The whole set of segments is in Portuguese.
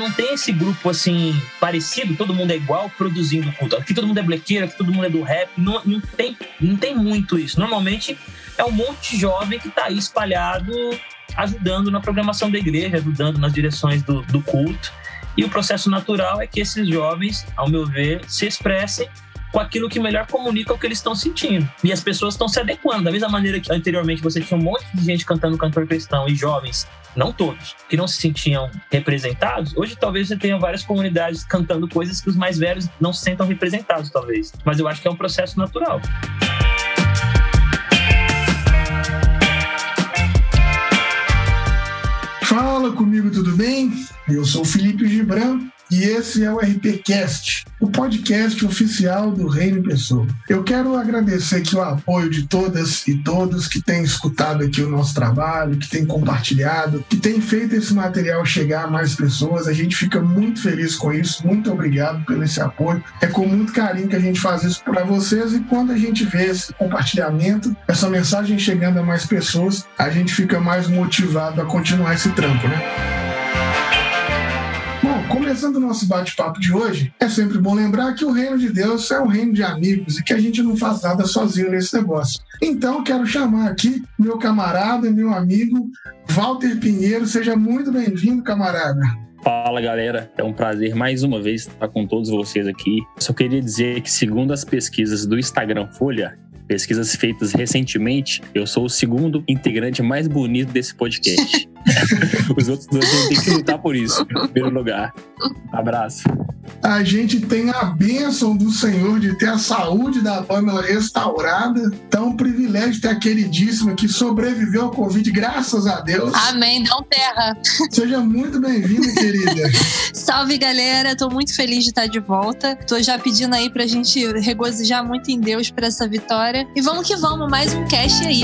não tem esse grupo assim parecido, todo mundo é igual produzindo culto. Aqui todo mundo é blequeiro, aqui todo mundo é do rap. Não, não, tem, não tem muito isso. Normalmente é um monte de jovem que está aí espalhado, ajudando na programação da igreja, ajudando nas direções do, do culto. E o processo natural é que esses jovens, ao meu ver, se expressem com aquilo que melhor comunica o que eles estão sentindo. E as pessoas estão se adequando. Da mesma maneira que anteriormente você tinha um monte de gente cantando cantor cristão e jovens, não todos, que não se sentiam representados, hoje talvez você tenha várias comunidades cantando coisas que os mais velhos não se sentam representados, talvez. Mas eu acho que é um processo natural. Fala comigo, tudo bem? Eu sou Felipe Gibran e esse é o RPCast, o podcast oficial do Reino Pessoa. Eu quero agradecer aqui o apoio de todas e todos que têm escutado aqui o nosso trabalho, que têm compartilhado, que têm feito esse material chegar a mais pessoas. A gente fica muito feliz com isso. Muito obrigado pelo esse apoio. É com muito carinho que a gente faz isso para vocês e quando a gente vê esse compartilhamento, essa mensagem chegando a mais pessoas, a gente fica mais motivado a continuar esse trampo, né? Começando o nosso bate-papo de hoje, é sempre bom lembrar que o reino de Deus é um reino de amigos e que a gente não faz nada sozinho nesse negócio. Então, quero chamar aqui meu camarada e meu amigo Walter Pinheiro. Seja muito bem-vindo, camarada. Fala galera, é um prazer mais uma vez estar com todos vocês aqui. Só queria dizer que, segundo as pesquisas do Instagram Folha, pesquisas feitas recentemente, eu sou o segundo integrante mais bonito desse podcast. Os outros dois vão ter que lutar por isso, em primeiro lugar. Abraço. A gente tem a bênção do Senhor de ter a saúde da Pamela restaurada. Então, um privilégio ter a queridíssima que sobreviveu ao Covid, graças a Deus. Amém, não terra. Seja muito bem-vinda, querida. Salve, galera. Tô muito feliz de estar de volta. Tô já pedindo aí pra gente regozijar muito em Deus por essa vitória e vamos que vamos, mais um cast aí.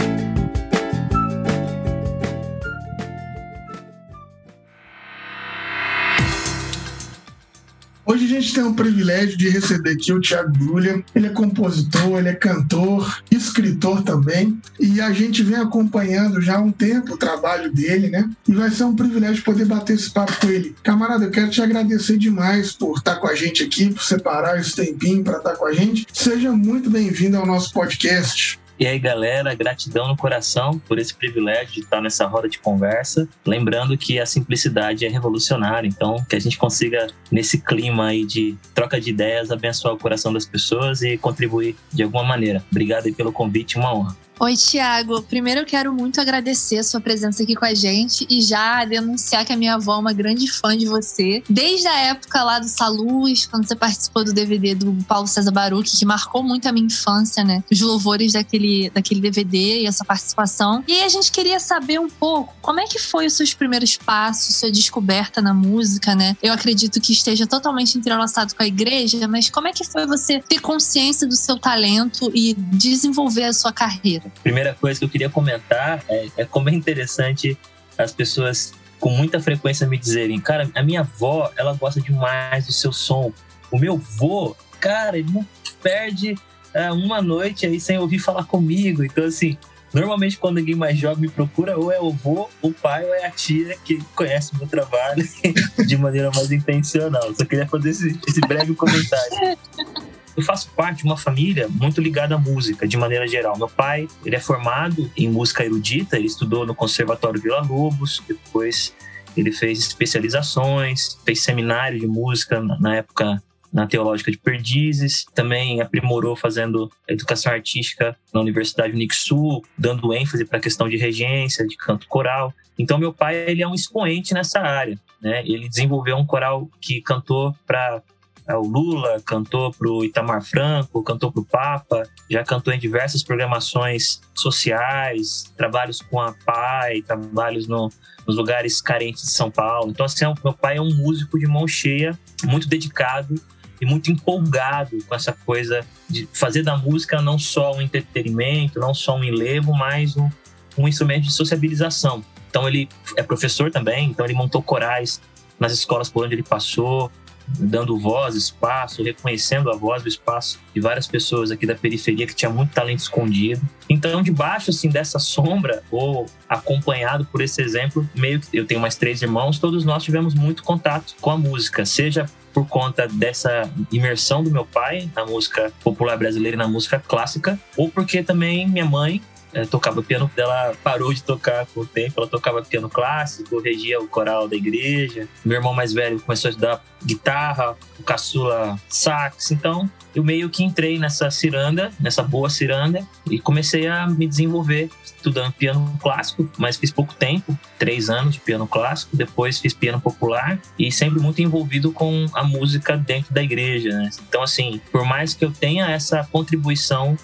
Gente tem o privilégio de receber aqui o Thiago Brulha. Ele é compositor, ele é cantor, escritor também. E a gente vem acompanhando já há um tempo o trabalho dele, né? E vai ser um privilégio poder bater esse papo com ele. Camarada, eu quero te agradecer demais por estar com a gente aqui, por separar esse tempinho para estar com a gente. Seja muito bem-vindo ao nosso podcast. E aí, galera, gratidão no coração por esse privilégio de estar nessa roda de conversa. Lembrando que a simplicidade é revolucionária, então que a gente consiga, nesse clima aí de troca de ideias, abençoar o coração das pessoas e contribuir de alguma maneira. Obrigado aí pelo convite, uma honra. Oi, Tiago. Primeiro eu quero muito agradecer a sua presença aqui com a gente e já denunciar que a minha avó é uma grande fã de você. Desde a época lá do Saluz, quando você participou do DVD do Paulo César Baruch, que marcou muito a minha infância, né? Os louvores daquele, daquele DVD e essa participação. E a gente queria saber um pouco como é que foi os seus primeiros passos, sua descoberta na música, né? Eu acredito que esteja totalmente entrelaçado com a igreja, mas como é que foi você ter consciência do seu talento e desenvolver a sua carreira? Primeira coisa que eu queria comentar é, é como é interessante as pessoas com muita frequência me dizerem, cara, a minha avó, ela gosta demais do seu som. O meu vô, cara, ele não perde é, uma noite aí sem ouvir falar comigo. Então, assim, normalmente quando alguém mais jovem me procura, ou é o vô, o pai, ou é a tia que conhece meu trabalho de maneira mais intencional. Só queria fazer esse, esse breve comentário. Eu faço parte de uma família muito ligada à música, de maneira geral. Meu pai, ele é formado em música erudita, ele estudou no Conservatório Vila Lobos, depois ele fez especializações, fez seminário de música na época na Teológica de Perdizes, também aprimorou fazendo educação artística na Universidade Unixul, dando ênfase para a questão de regência, de canto coral. Então meu pai ele é um expoente nessa área, né? Ele desenvolveu um coral que cantou para o Lula, cantou para o Itamar Franco, cantou para o Papa, já cantou em diversas programações sociais, trabalhos com a PAI, trabalhos no, nos lugares carentes de São Paulo. Então, assim, é meu pai é um músico de mão cheia, muito dedicado e muito empolgado com essa coisa de fazer da música não só um entretenimento, não só um enlevo, mas um, um instrumento de sociabilização. Então ele é professor também, então ele montou corais nas escolas por onde ele passou, dando voz, espaço, reconhecendo a voz, o espaço de várias pessoas aqui da periferia que tinha muito talento escondido. Então, debaixo assim dessa sombra, ou acompanhado por esse exemplo, meio que eu tenho mais três irmãos, todos nós tivemos muito contato com a música, seja por conta dessa imersão do meu pai na música popular brasileira e na música clássica, ou porque também minha mãe tocava piano, ela parou de tocar com o tempo, ela tocava piano clássico, regia o coral da igreja. Meu irmão mais velho começou a estudar guitarra, o caçula sax, então eu meio que entrei nessa ciranda, nessa boa ciranda, e comecei a me desenvolver estudando piano clássico, mas fiz pouco tempo, três anos de piano clássico, depois fiz piano popular e sempre muito envolvido com a música dentro da igreja. Né? Então, assim, por mais que eu tenha essa contribuição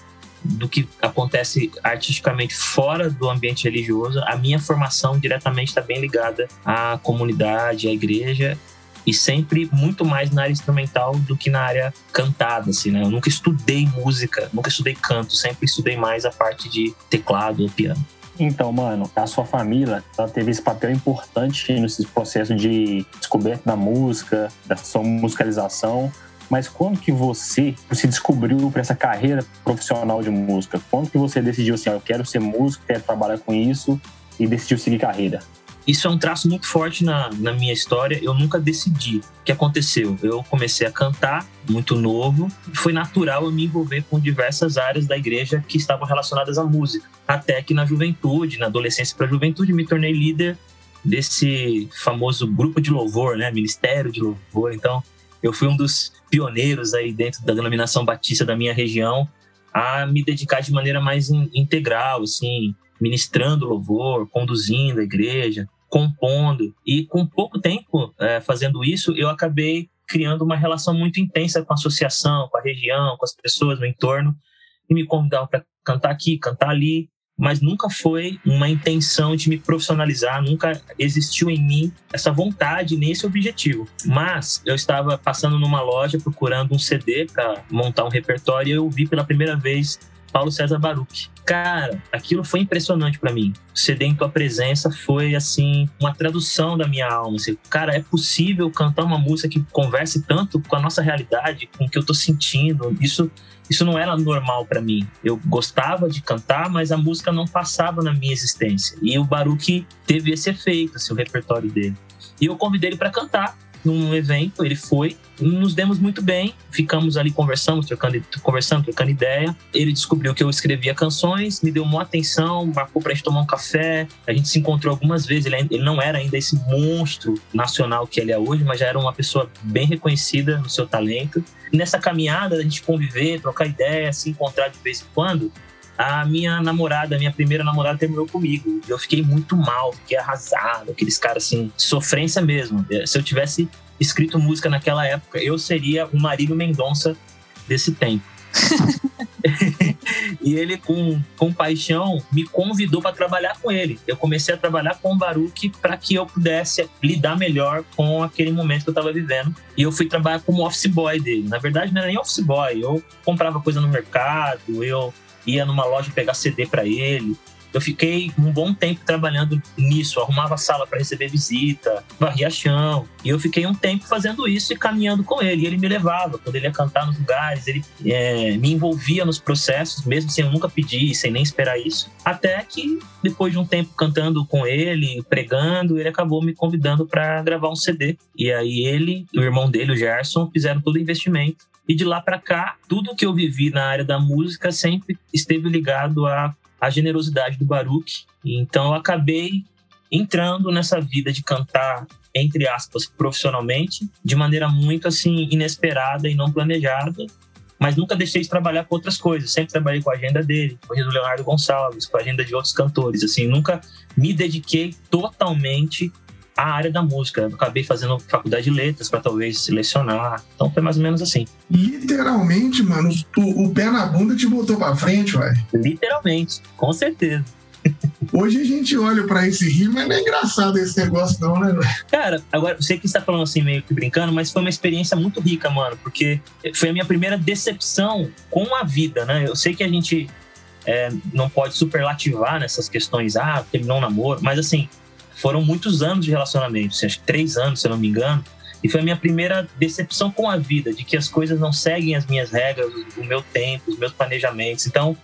do que acontece artisticamente fora do ambiente religioso, a minha formação diretamente está bem ligada à comunidade, à igreja e sempre muito mais na área instrumental do que na área cantada, assim, né? Eu nunca estudei música, nunca estudei canto, sempre estudei mais a parte de teclado ou piano. Então, mano, a sua família ela teve esse papel importante nesse processo de descoberta da música, da sua musicalização. Mas quando que você se descobriu para essa carreira profissional de música? Quando que você decidiu assim, ó, eu quero ser músico, quero trabalhar com isso e decidiu seguir carreira? Isso é um traço muito forte na, na minha história. Eu nunca decidi. O que aconteceu? Eu comecei a cantar muito novo. Foi natural eu me envolver com diversas áreas da igreja que estavam relacionadas à música. Até que na juventude, na adolescência para a juventude, me tornei líder desse famoso grupo de louvor, né? Ministério de louvor. Então, eu fui um dos pioneiros aí dentro da denominação batista da minha região a me dedicar de maneira mais integral, assim, ministrando louvor, conduzindo a igreja, compondo. E com pouco tempo é, fazendo isso, eu acabei criando uma relação muito intensa com a associação, com a região, com as pessoas no entorno, e me convidavam para cantar aqui, cantar ali mas nunca foi uma intenção de me profissionalizar, nunca existiu em mim essa vontade nesse objetivo. Mas eu estava passando numa loja procurando um CD para montar um repertório e eu vi pela primeira vez Paulo César Baruch. Cara, aquilo foi impressionante para mim. O CD em tua presença foi assim uma tradução da minha alma. Assim, cara, é possível cantar uma música que converse tanto com a nossa realidade, com o que eu tô sentindo. Isso isso não era normal para mim. Eu gostava de cantar, mas a música não passava na minha existência. E o Baruch teve esse efeito, assim, o repertório dele. E eu convidei ele para cantar num evento, ele foi, nos demos muito bem, ficamos ali conversando, trocando, conversando, trocando ideia. Ele descobriu que eu escrevia canções, me deu uma atenção, marcou pra gente tomar um café. A gente se encontrou algumas vezes. Ele, ele não era ainda esse monstro nacional que ele é hoje, mas já era uma pessoa bem reconhecida no seu talento. nessa caminhada, a gente conviver, trocar ideia, se encontrar de vez em quando, a minha namorada, a minha primeira namorada terminou comigo. Eu fiquei muito mal, fiquei arrasado, aqueles caras assim, sofrência mesmo. É, se eu tivesse escrito música naquela época, eu seria o Marílio Mendonça desse tempo. e ele, com, com paixão, me convidou para trabalhar com ele. Eu comecei a trabalhar com o Baruch para que eu pudesse lidar melhor com aquele momento que eu estava vivendo. E eu fui trabalhar como office boy dele. Na verdade, não era nem office boy. Eu comprava coisa no mercado, eu ia numa loja pegar CD para ele. Eu fiquei um bom tempo trabalhando nisso, arrumava sala para receber visita, varria chão. E eu fiquei um tempo fazendo isso e caminhando com ele. E ele me levava, quando ele ia cantar nos lugares, ele é, me envolvia nos processos, mesmo sem eu nunca pedir, sem nem esperar isso. Até que, depois de um tempo cantando com ele, pregando, ele acabou me convidando para gravar um CD. E aí ele, o irmão dele, o Gerson, fizeram todo o investimento e de lá para cá, tudo que eu vivi na área da música sempre esteve ligado à, à generosidade do Baruch. Então eu acabei entrando nessa vida de cantar entre aspas profissionalmente de maneira muito assim inesperada e não planejada mas nunca deixei de trabalhar com outras coisas. Sempre trabalhei com a agenda dele, com a agenda do Leonardo Gonçalves, com a agenda de outros cantores. Assim, nunca me dediquei totalmente a área da música. Eu acabei fazendo faculdade de letras para talvez selecionar. Então foi mais ou menos assim. Literalmente, mano, o, o pé na bunda te botou para frente, vai. Literalmente, com certeza. Hoje a gente olha para esse rio, mas não é engraçado esse negócio, não, né, velho? Cara, agora, sei que está falando assim, meio que brincando, mas foi uma experiência muito rica, mano, porque foi a minha primeira decepção com a vida, né? Eu sei que a gente é, não pode superlativar nessas questões, ah, terminou um namoro, mas assim, foram muitos anos de relacionamento, assim, acho que três anos, se eu não me engano. E foi a minha primeira decepção com a vida, de que as coisas não seguem as minhas regras, o meu tempo, os meus planejamentos. Então,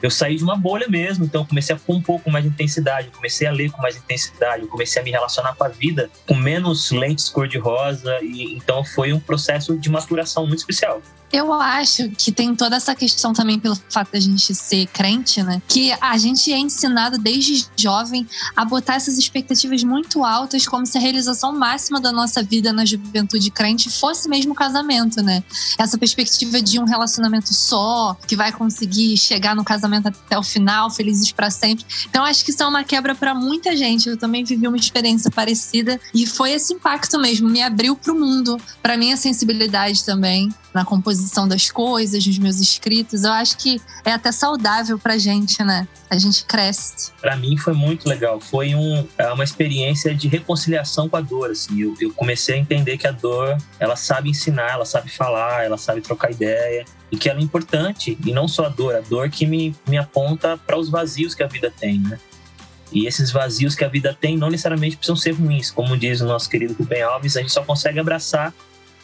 eu saí de uma bolha mesmo, então comecei a compor com mais intensidade, comecei a ler com mais intensidade, comecei a me relacionar com a vida com menos lentes cor-de-rosa, e então foi um processo de maturação muito especial. Eu acho que tem toda essa questão também pelo fato da gente ser crente, né? Que a gente é ensinado desde jovem a botar essas expectativas muito altas, como se a realização máxima da nossa vida na juventude crente fosse mesmo o casamento, né? Essa perspectiva de um relacionamento só, que vai conseguir chegar no casamento até o final, felizes para sempre. Então acho que isso é uma quebra para muita gente. Eu também vivi uma experiência parecida e foi esse impacto mesmo, me abriu para o mundo, para minha sensibilidade também na composição das coisas, nos meus escritos. Eu acho que é até saudável pra gente, né? A gente cresce. Para mim foi muito legal. Foi um, é uma experiência de reconciliação com a dor. Assim. Eu, eu comecei a entender que a dor, ela sabe ensinar, ela sabe falar, ela sabe trocar ideia e que ela é importante. E não só a dor, a dor que me, me aponta para os vazios que a vida tem, né? E esses vazios que a vida tem não necessariamente precisam ser ruins. Como diz o nosso querido Rubem Alves, a gente só consegue abraçar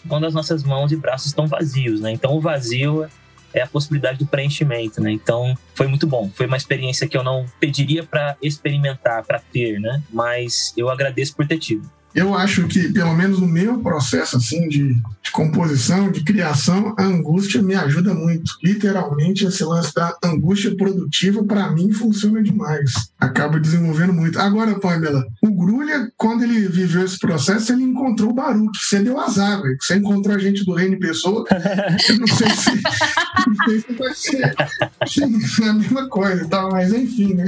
quando as nossas mãos e braços estão vazios, né? Então o vazio é a possibilidade do preenchimento, né? Então foi muito bom. Foi uma experiência que eu não pediria para experimentar, para ter, né? Mas eu agradeço por ter tido eu acho que, pelo menos no meu processo assim de, de, composição, de criação, a angústia me ajuda muito. Literalmente, esse lance da angústia produtiva, para mim, funciona demais. Acaba desenvolvendo muito. Agora, Pamela, o Grulha, quando ele viveu esse processo, ele encontrou o Baruch. Você deu azar, velho. Você encontrou a gente do Reino Pessoa. Eu não sei se, não sei se vai ser a mesma coisa, tá? mas enfim, né?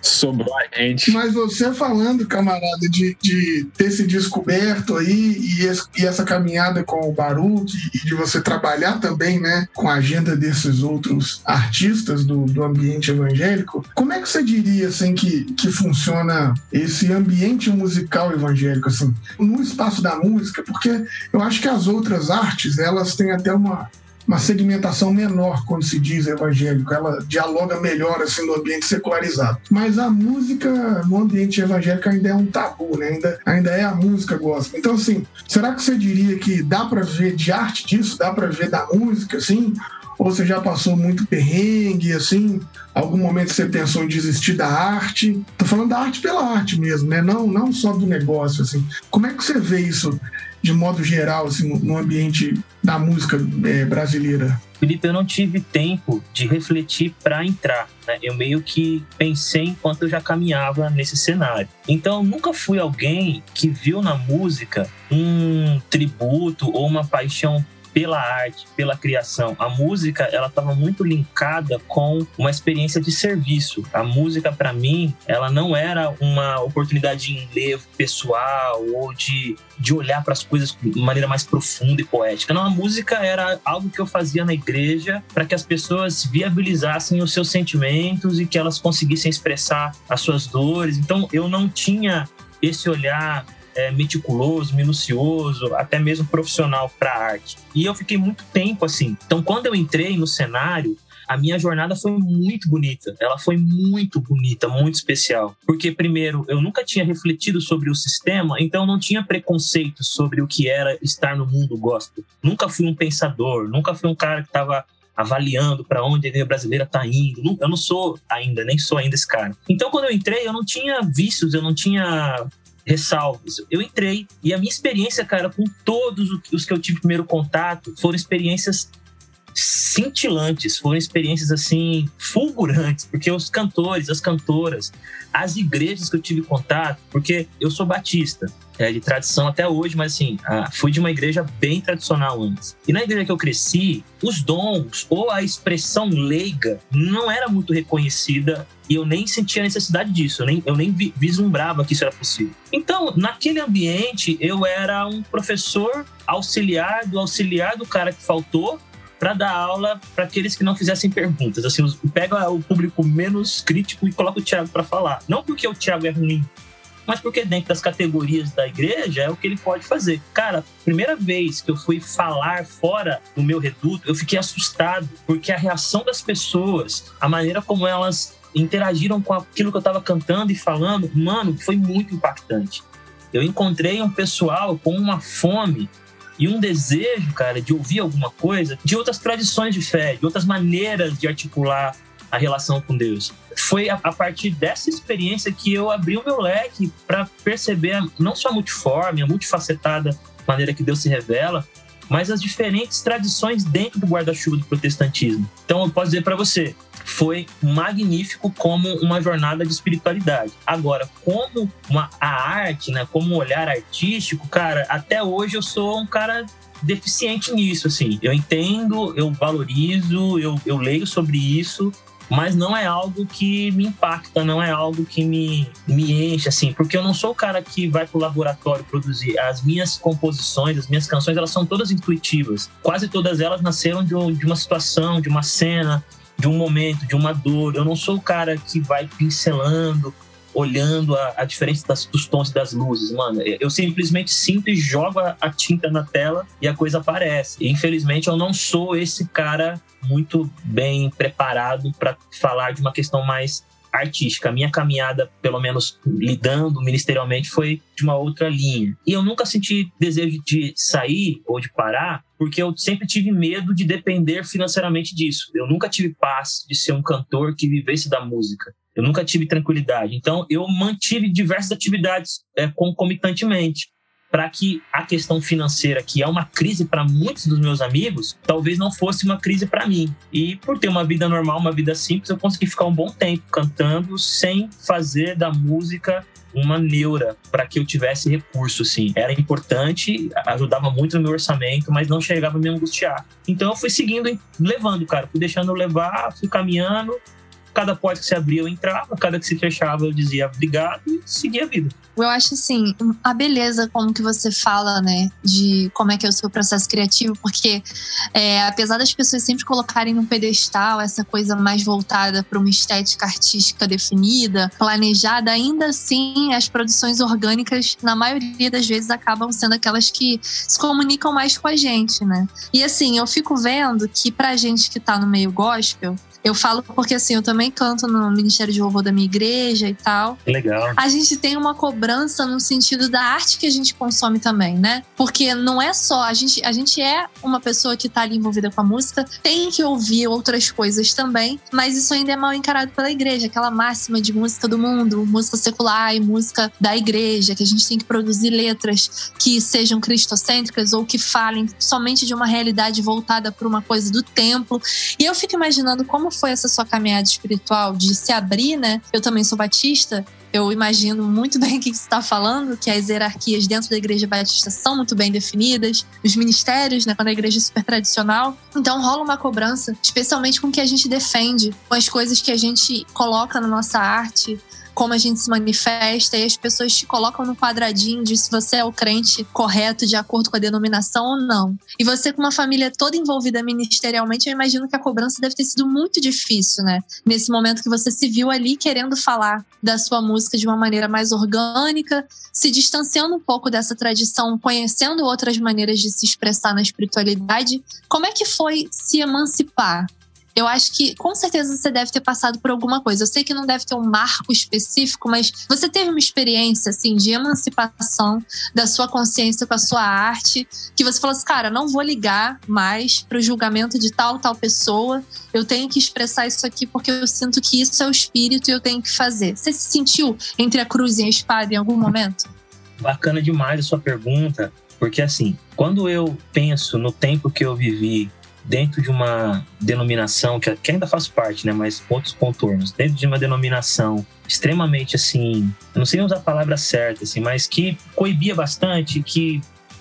Sobrou a gente. Mas você falando, camarada, de, de de ter se descoberto aí e, esse, e essa caminhada com o Baruch e de você trabalhar também, né, com a agenda desses outros artistas do, do ambiente evangélico, como é que você diria, assim, que, que funciona esse ambiente musical evangélico, assim, no espaço da música? Porque eu acho que as outras artes, elas têm até uma, uma segmentação menor quando se diz evangélico, ela dialoga melhor assim no ambiente secularizado. Mas a música no ambiente evangélico ainda é um tabu, né? Ainda, ainda é a música gospel. Então assim, será que você diria que dá para ver de arte disso, dá para ver da música assim? Ou você já passou muito perrengue, assim? Algum momento você pensou em desistir da arte? Tô falando da arte pela arte mesmo, né? Não, não só do negócio, assim. Como é que você vê isso de modo geral, assim, no ambiente da música é, brasileira? Felipe, eu não tive tempo de refletir para entrar. Né? Eu meio que pensei enquanto eu já caminhava nesse cenário. Então, nunca fui alguém que viu na música um tributo ou uma paixão pela arte, pela criação. A música, ela estava muito linkada com uma experiência de serviço. A música, para mim, ela não era uma oportunidade de enlevo pessoal ou de, de olhar para as coisas de maneira mais profunda e poética. Não, a música era algo que eu fazia na igreja para que as pessoas viabilizassem os seus sentimentos e que elas conseguissem expressar as suas dores. Então, eu não tinha esse olhar é, meticuloso, minucioso, até mesmo profissional para arte. E eu fiquei muito tempo assim. Então, quando eu entrei no cenário, a minha jornada foi muito bonita. Ela foi muito bonita, muito especial. Porque, primeiro, eu nunca tinha refletido sobre o sistema, então não tinha preconceito sobre o que era estar no mundo gospel. Nunca fui um pensador, nunca fui um cara que estava avaliando para onde a igreja brasileira está indo. Eu não sou ainda, nem sou ainda esse cara. Então, quando eu entrei, eu não tinha vícios, eu não tinha ressalvas. Eu entrei e a minha experiência, cara, com todos os que eu tive primeiro contato, foram experiências cintilantes, foram experiências assim fulgurantes, porque os cantores, as cantoras, as igrejas que eu tive contato, porque eu sou batista, é de tradição até hoje, mas assim, fui de uma igreja bem tradicional antes. E na igreja que eu cresci, os dons ou a expressão leiga não era muito reconhecida e eu nem sentia necessidade disso, eu nem, eu nem vislumbrava que isso era possível. Então, naquele ambiente, eu era um professor auxiliar do auxiliar do cara que faltou para dar aula para aqueles que não fizessem perguntas. Assim, pega o público menos crítico e coloca o Tiago para falar. Não porque o Tiago é ruim, mas porque dentro das categorias da igreja é o que ele pode fazer. Cara, primeira vez que eu fui falar fora do meu reduto, eu fiquei assustado, porque a reação das pessoas, a maneira como elas interagiram com aquilo que eu estava cantando e falando, mano, foi muito impactante. Eu encontrei um pessoal com uma fome e um desejo, cara, de ouvir alguma coisa de outras tradições de fé, de outras maneiras de articular a relação com Deus. Foi a, partir dessa experiência que eu abri o meu leque para perceber não só a multiforme, a multifacetada maneira que Deus se revela, mas as diferentes tradições dentro do guarda-chuva do protestantismo. Então eu posso dizer para você, foi magnífico como uma jornada de espiritualidade. Agora, como uma, a arte, né, como um olhar artístico, cara, até hoje eu sou um cara deficiente nisso, assim. Eu entendo, eu valorizo, eu, eu leio sobre isso, mas não é algo que me impacta, não é algo que me, me enche, assim, porque eu não sou o cara que vai pro laboratório produzir. As minhas composições, as minhas canções, elas são todas intuitivas. Quase todas elas nasceram de, de uma situação, de uma cena, de um momento, de uma dor. Eu não sou o cara que vai pincelando, olhando a, a diferença das, dos tons e das luzes, mano. Eu simplesmente sinto e jogo a, tinta na tela e a coisa aparece. Infelizmente, eu não sou esse cara muito bem preparado para falar de uma questão mais artística. A minha caminhada, pelo menos lidando ministerialmente, foi de uma outra linha. E eu nunca senti desejo de sair ou de parar, porque eu sempre tive medo de depender financeiramente disso. Eu nunca tive paz de ser um cantor que vivesse da música. Eu nunca tive tranquilidade. Então, eu mantive diversas atividades é, concomitantemente para que a questão financeira, que é uma crise para muitos dos meus amigos, talvez não fosse uma crise para mim. E por ter uma vida normal, uma vida simples, eu consegui ficar um bom tempo cantando sem fazer da música uma neura para que eu tivesse recurso, assim. Era importante, ajudava muito no meu orçamento, mas não chegava a me angustiar. Então eu fui seguindo, levando, cara. Fui deixando levar, fui caminhando, Cada porta que se abria eu entrava, cada que se fechava eu dizia obrigado e seguia a vida. Eu acho assim, a beleza como que você fala, né, de como é que é o seu processo criativo, porque é, apesar das pessoas sempre colocarem no pedestal essa coisa mais voltada para uma estética artística definida, planejada, ainda assim as produções orgânicas, na maioria das vezes, acabam sendo aquelas que se comunicam mais com a gente, né? E assim, eu fico vendo que pra gente que tá no meio gospel, eu falo porque assim, eu também canto no Ministério de Louvor da minha igreja e tal. Legal. A gente tem uma cobrança no sentido da arte que a gente consome também, né? Porque não é só a gente, a gente é uma pessoa que tá ali envolvida com a música, tem que ouvir outras coisas também, mas isso ainda é mal encarado pela igreja, aquela máxima de música do mundo, música secular e música da igreja, que a gente tem que produzir letras que sejam cristocêntricas ou que falem somente de uma realidade voltada para uma coisa do templo. E eu fico imaginando como foi essa sua caminhada espiritual de se abrir, né? Eu também sou batista, eu imagino muito bem o que você está falando, que as hierarquias dentro da igreja batista são muito bem definidas, os ministérios, né, quando a igreja é super tradicional. Então rola uma cobrança, especialmente com o que a gente defende, com as coisas que a gente coloca na nossa arte, como a gente se manifesta e as pessoas te colocam no quadradinho de se você é o crente correto de acordo com a denominação ou não. E você com uma família toda envolvida ministerialmente, eu imagino que a cobrança deve ter sido muito difícil, né? Nesse momento que você se viu ali querendo falar da sua música de uma maneira mais orgânica, se distanciando um pouco dessa tradição, conhecendo outras maneiras de se expressar na espiritualidade. Como é que foi se emancipar? Eu acho que com certeza você deve ter passado por alguma coisa. Eu sei que não deve ter um marco específico, mas você teve uma experiência assim de emancipação da sua consciência com a sua arte, que você falou assim, cara, não vou ligar mais para o julgamento de tal tal pessoa. Eu tenho que expressar isso aqui porque eu sinto que isso é o espírito e eu tenho que fazer. Você se sentiu entre a cruz e a espada em algum momento? Bacana demais a sua pergunta, porque assim, quando eu penso no tempo que eu vivi dentro de uma denominação que, ainda faz parte, né, mas outros contornos, dentro de uma denominação extremamente assim, não sei usar a palavra certa, assim, mas que coibia bastante, que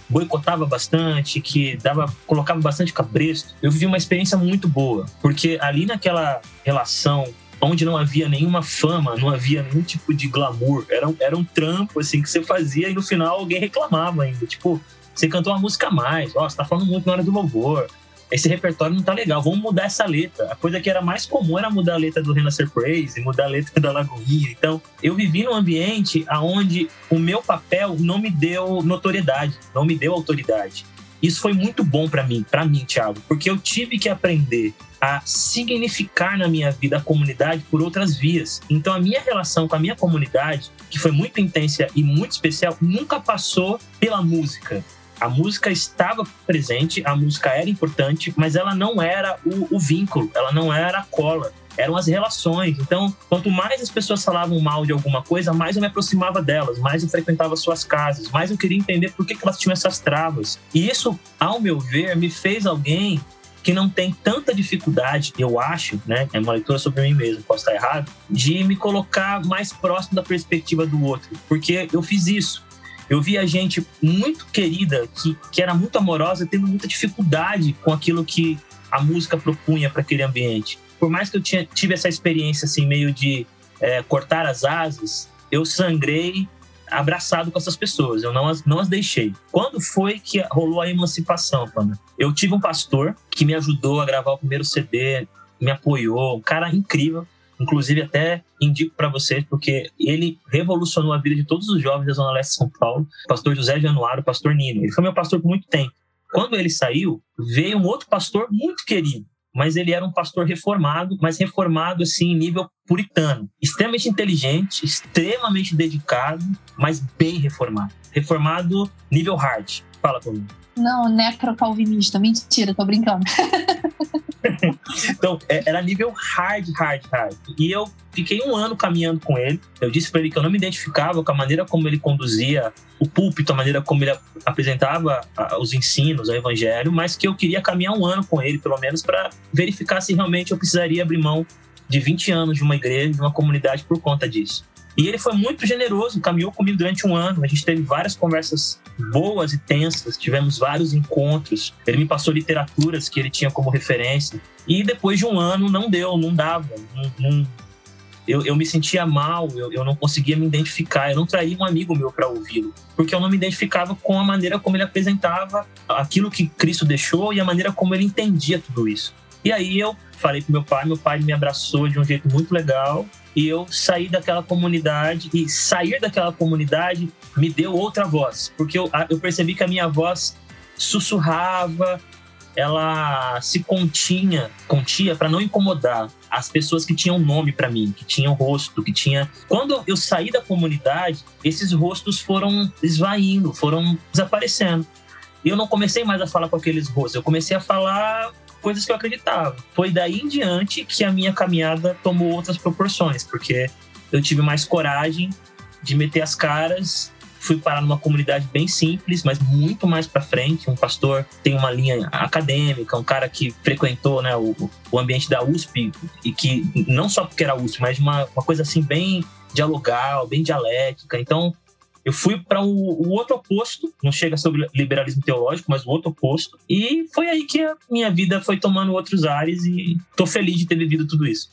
boicotava bastante, que dava, colocava bastante cabresto. Eu vivi uma experiência muito boa, porque ali naquela relação onde não havia nenhuma fama, não havia nenhum tipo de glamour, era era um trampo assim que você fazia e no final alguém reclamava ainda, tipo, você cantou uma música a mais, ó, oh, você tá falando muito na hora do louvor, esse repertório não tá legal, vamos mudar essa letra. A coisa que era mais comum era mudar a letra do Renan Surprise, mudar a letra da Lagoinha. Então, eu vivi num ambiente onde o meu papel não me deu notoriedade, não me deu autoridade. Isso foi muito bom para mim, para mim, Thiago, porque eu tive que aprender a significar na minha vida a comunidade por outras vias. Então a minha relação com a minha comunidade, que foi muito intensa e muito especial, nunca passou pela música. A música estava presente, a música era importante, mas ela não era o, o vínculo, ela não era a cola eram as relações. Então, quanto mais as pessoas falavam mal de alguma coisa, mais eu me aproximava delas, mais eu frequentava suas casas, mais eu queria entender por que, elas tinham essas travas. E isso, ao meu ver, me fez alguém que não tem tanta dificuldade, eu acho, né? É uma leitura sobre mim mesmo, posso estar errado, de me colocar mais próximo da perspectiva do outro. Porque eu fiz isso. Eu via gente muito querida, que, que era muito amorosa, tendo muita dificuldade com aquilo que a música propunha para aquele ambiente por mais que eu tinha, tive essa experiência assim, meio de é, cortar as asas, eu sangrei abraçado com essas pessoas, eu não as, não as deixei. Quando foi que rolou a emancipação, Panda? Eu tive um pastor que me ajudou a gravar o primeiro CD, me apoiou, um cara incrível. Inclusive, até indico para vocês, porque ele revolucionou a vida de todos os jovens da Zona Leste de São Paulo. Pastor José Januário, pastor Nino. Ele foi meu pastor por muito tempo. Quando ele saiu, veio um outro pastor muito querido, mas ele era um pastor reformado, mas reformado assim em nível puritano, extremamente inteligente, extremamente dedicado, mas bem reformado. Reformado nível hard. Fala comigo. Não, necro-calvinista. Mentira, tô brincando. então, é, era nível hard, hard, hard. E eu fiquei um ano caminhando com ele. Eu disse para ele que eu não me identificava com a maneira como ele conduzia o púlpito, a maneira como ele apresentava os ensinos, o evangelho, mas que eu queria caminhar um ano com ele, pelo menos, para verificar se realmente eu precisaria abrir mão de 20 anos de uma igreja, de uma comunidade por conta disso. E ele foi muito generoso, caminhou comigo durante um ano. A gente teve várias conversas boas e tensas, tivemos vários encontros. Ele me passou literaturas que ele tinha como referência. E depois de um ano, não deu, não dava. Não, não, eu, eu, me sentia mal, eu, eu, não conseguia me identificar. Eu não traía um amigo meu para ouvi-lo, porque eu não me identificava com a maneira como ele apresentava aquilo que Cristo deixou e a maneira como ele entendia tudo isso. E aí eu falei pro meu pai, meu pai me abraçou de um jeito muito legal e eu saí daquela comunidade e sair daquela comunidade me deu outra voz, porque eu, eu percebi que a minha voz sussurrava, ela se continha, contia para não incomodar as pessoas que tinham nome para mim, que tinham rosto, que tinha. Quando eu saí da comunidade, esses rostos foram esvaindo, foram desaparecendo. E eu não comecei mais a falar com aqueles rostos, eu comecei a falar coisas que eu acreditava. Foi daí em diante que a minha caminhada tomou outras proporções, porque eu tive mais coragem de meter as caras. Fui parar numa comunidade bem simples, mas muito mais para frente. Um pastor tem uma linha acadêmica, um cara que frequentou né, o, o ambiente da USP e que não só porque era USP, mas uma, uma coisa assim bem dialogal, bem dialética. Então, eu fui para o, o, outro oposto, não chega sobre liberalismo teológico, mas o outro oposto. E foi aí que a minha vida foi tomando outros ares e tô feliz de ter vivido tudo isso.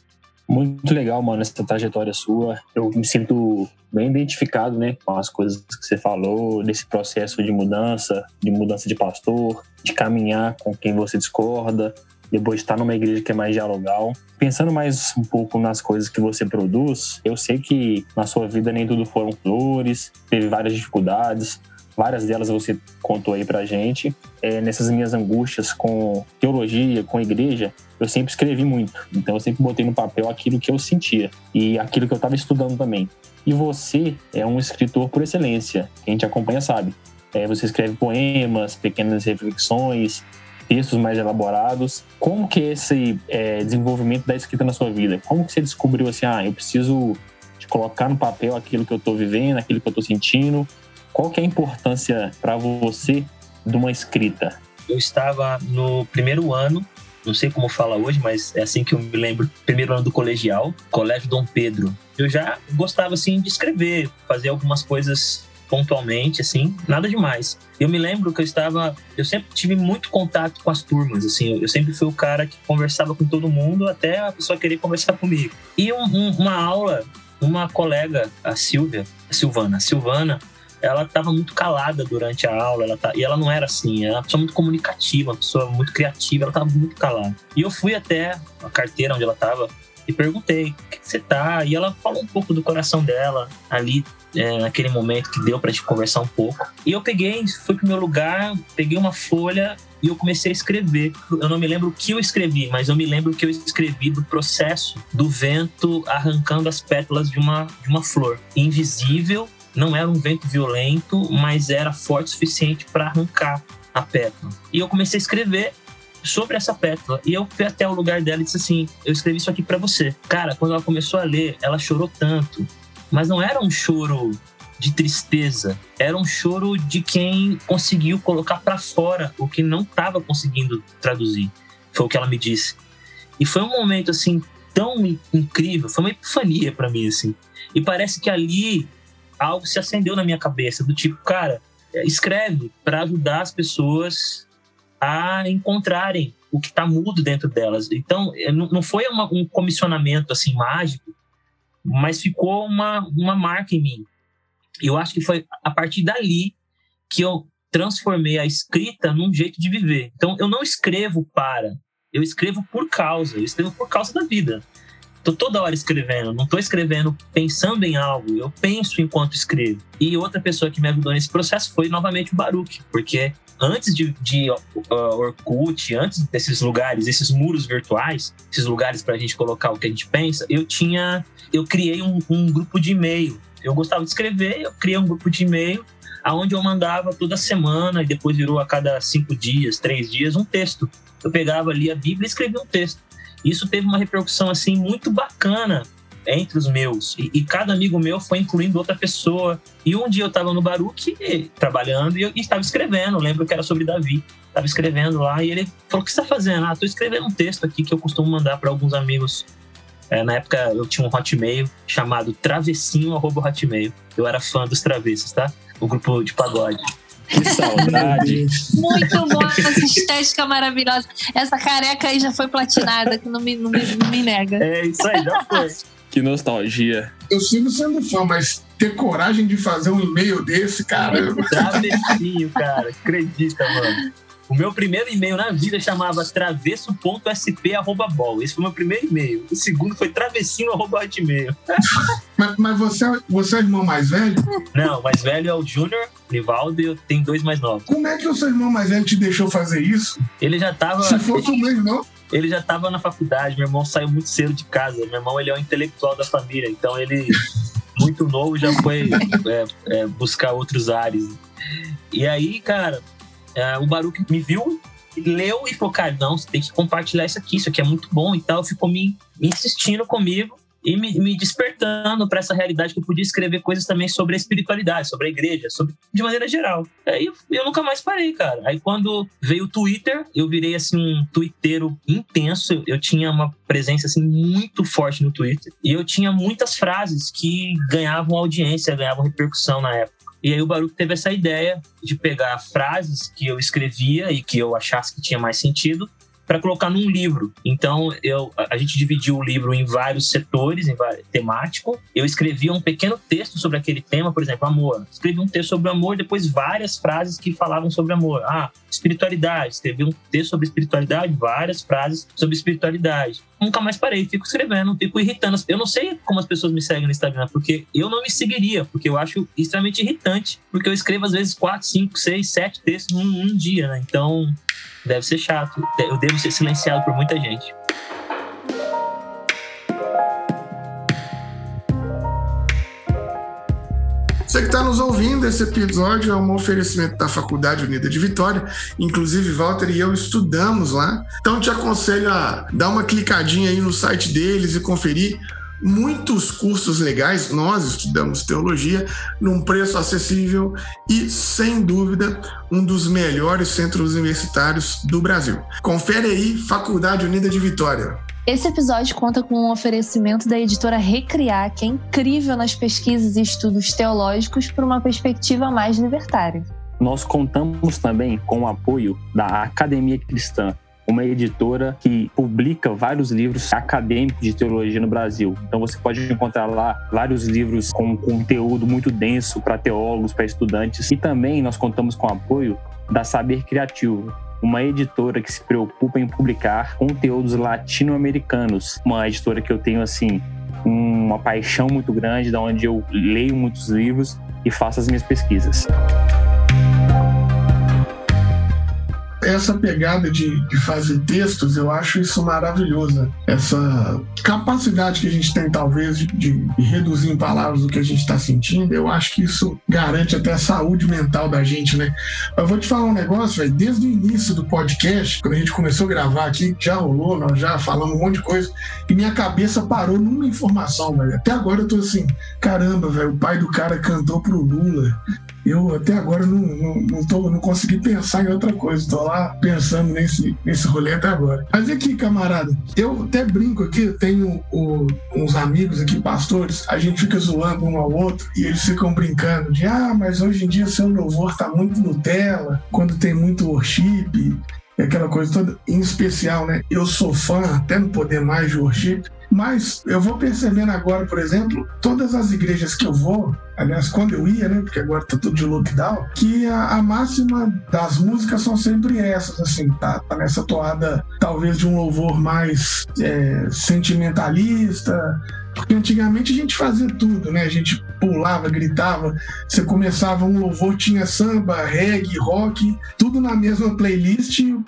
Muito legal, mano, essa trajetória sua. Eu me sinto bem identificado, né, com as coisas que você falou, desse processo de mudança, de mudança de pastor, de caminhar com quem você discorda, depois de estar numa igreja que é mais dialogal. Pensando mais um pouco nas coisas que você produz, eu sei que na sua vida nem tudo foram flores, teve várias dificuldades, várias delas você contou aí pra gente. É, nessas minhas angústias com teologia, com igreja, eu sempre escrevi muito. Então eu sempre botei no papel aquilo que eu sentia e aquilo que eu estava estudando também. E você é um escritor por excelência, quem te acompanha sabe. É, você escreve poemas, pequenas reflexões, textos mais elaborados. Como que é esse é, desenvolvimento da escrita na sua vida? Como que você descobriu assim, ah, eu preciso de colocar no papel aquilo que eu estou vivendo, aquilo que eu estou sentindo? Qual que é a importância para você de uma escrita? Eu estava no primeiro ano, não sei como fala hoje, mas é assim que eu me lembro, primeiro ano do colegial, Colégio Dom Pedro. Eu já gostava assim de escrever, fazer algumas coisas pontualmente, assim, nada demais. Eu me lembro que eu estava, eu sempre tive muito contato com as turmas, assim, eu sempre fui o cara que conversava com todo mundo até a pessoa querer conversar comigo. E um, um, uma aula, uma colega, a Silvia, a Silvana, a Silvana, ela estava muito calada durante a aula, ela tá, e ela não era assim, ela é uma pessoa muito comunicativa, uma pessoa muito criativa, ela estava muito calada. E eu fui até a carteira onde ela estava e perguntei: o que você tá? E ela falou um pouco do coração dela ali. É, naquele momento que deu pra gente conversar um pouco. E eu peguei, fui pro meu lugar, peguei uma folha e eu comecei a escrever. Eu não me lembro o que eu escrevi, mas eu me lembro que eu escrevi do processo do vento arrancando as pétalas de uma, de uma flor. Invisível, não era um vento violento, mas era forte o suficiente para arrancar a pétala. E eu comecei a escrever sobre essa pétala. E eu fui até o lugar dela e disse assim: Eu escrevi isso aqui para você. Cara, quando ela começou a ler, ela chorou tanto. Mas não era um choro de tristeza, era um choro de quem conseguiu colocar para fora o que não estava conseguindo traduzir. Foi o que ela me disse. E foi um momento assim tão incrível, foi uma epifania para mim assim. E parece que ali algo se acendeu na minha cabeça do tipo, cara, escreve para ajudar as pessoas a encontrarem o que está mudo dentro delas. Então, é, não foi uma, um comissionamento assim mágico, mas ficou uma, uma marca em mim. Eu acho que foi a partir dali que eu transformei a escrita num jeito de viver. Então, eu não escrevo para, eu escrevo por causa, eu escrevo por causa da vida. Tô toda hora escrevendo, não tô escrevendo pensando em algo, eu penso enquanto escrevo. E outra pessoa que me ajudou nesse processo foi novamente o Baruch, porque antes de, de uh, Orkut, antes desses lugares, esses muros virtuais, esses lugares para a gente colocar o que a gente pensa, eu tinha, eu criei um, um grupo de e-mail. Eu gostava de escrever, eu criei um grupo de e-mail aonde eu mandava toda semana e depois virou a cada cinco dias, três dias um texto. Eu pegava ali a Bíblia e escrevia um texto. Isso teve uma repercussão assim muito bacana entre os meus. E, e, cada amigo meu foi incluindo outra pessoa. E um dia eu estava no Baruch trabalhando e eu estava escrevendo. lembro que era sobre Davi. Estava escrevendo lá e ele falou: O que você está fazendo? Ah, estou escrevendo um texto aqui que eu costumo mandar para alguns amigos. É, na época eu tinha um hotmail chamado travessinho.hotmail. Eu era fã dos travessos, tá? O grupo de pagode. Que saudade. Muito bom essa estética maravilhosa. Essa careca aí já foi platinada, que não me, não me, não me nega. É, isso aí, já foi. Que nostalgia. Eu sigo sendo fã, mas ter coragem de fazer um e-mail desse, cara. Travessinho, cara. Acredita, mano. O meu primeiro e-mail na vida chamava travesso.sp.bol. Esse foi o meu primeiro e-mail. O segundo foi travessinho.hotmail. mas, mas você, você é o irmão mais velho? Não, o mais velho é o Júnior, Nivaldo, e eu tenho dois mais novos. Como é que o seu irmão mais velho te deixou fazer isso? Ele já tava. Se fosse o meu irmão ele já estava na faculdade, meu irmão saiu muito cedo de casa. Meu irmão ele é o intelectual da família, então ele, muito novo, já foi é, é, buscar outros ares. E aí, cara, é, o Baruch me viu, leu e falou: cara, não, você tem que compartilhar isso aqui, isso aqui é muito bom e tal. Ficou me, me insistindo comigo e me, me despertando para essa realidade que eu podia escrever coisas também sobre a espiritualidade, sobre a igreja, sobre de maneira geral. Aí eu, eu nunca mais parei, cara. Aí quando veio o Twitter, eu virei assim um twitteiro intenso. Eu tinha uma presença assim muito forte no Twitter e eu tinha muitas frases que ganhavam audiência, ganhavam repercussão na época. E aí o Baruch teve essa ideia de pegar frases que eu escrevia e que eu achasse que tinha mais sentido para colocar num livro. Então, eu, a gente dividiu o livro em vários setores, em temático. Eu escrevia um pequeno texto sobre aquele tema, por exemplo, amor. Escrevi um texto sobre amor, depois várias frases que falavam sobre amor. Ah, espiritualidade. Escrevi um texto sobre espiritualidade, várias frases sobre espiritualidade. Nunca mais parei, fico escrevendo, fico irritando. Eu não sei como as pessoas me seguem no Instagram, porque eu não me seguiria, porque eu acho extremamente irritante, porque eu escrevo às vezes quatro, cinco, seis, sete textos num, num dia, né? Então, Deve ser chato. Eu devo ser silenciado por muita gente. Você que está nos ouvindo, esse episódio é um oferecimento da Faculdade Unida de Vitória. Inclusive, Walter e eu estudamos lá. Então, te aconselho a dar uma clicadinha aí no site deles e conferir muitos cursos legais. Nós estudamos teologia num preço acessível e, sem dúvida, um dos melhores centros universitários do Brasil. Confere aí, Faculdade Unida de Vitória. Esse episódio conta com um oferecimento da editora Recriar, que é incrível nas pesquisas e estudos teológicos por uma perspectiva mais libertária. Nós contamos também com o apoio da Academia Cristã, uma editora que publica vários livros acadêmicos de teologia no Brasil. Então você pode encontrar lá vários livros com conteúdo muito denso para teólogos, para estudantes. E também nós contamos com o apoio da Saber Criativo, uma editora que se preocupa em publicar conteúdos latino-americanos. Uma editora que eu tenho, assim, uma paixão muito grande, da onde eu leio muitos livros e faço as minhas pesquisas essa pegada de, de fazer textos, eu acho isso maravilhoso. Essa capacidade que a gente tem, talvez, de, de reduzir em palavras o que a gente está sentindo, eu acho que isso garante até a saúde mental da gente, né? Eu vou te falar um negócio, velho. Desde o início do podcast, quando a gente começou a gravar aqui, já rolou, nós já falamos um monte de coisa, e minha cabeça parou numa informação, velho. Até agora eu tô assim, caramba, velho, o pai do cara cantou pro Lula eu até agora não, não, não, tô, não consegui pensar em outra coisa. Estou lá pensando nesse, nesse rolê até agora. Mas aqui, camarada, eu até brinco aqui, tenho o, uns amigos aqui, pastores, a gente fica zoando um ao outro e eles ficam brincando de ah, mas hoje em dia seu louvor tá muito Nutella, quando tem muito worship, aquela coisa toda. Em especial, né? Eu sou fã, até não poder mais de worship. Mas eu vou percebendo agora, por exemplo, todas as igrejas que eu vou, aliás, quando eu ia, né, porque agora tá tudo de lockdown, que a, a máxima das músicas são sempre essas, assim, tá, tá nessa toada talvez de um louvor mais é, sentimentalista, porque antigamente a gente fazia tudo, né? A gente pulava, gritava. Você começava um louvor, tinha samba, reggae, rock, tudo na mesma playlist e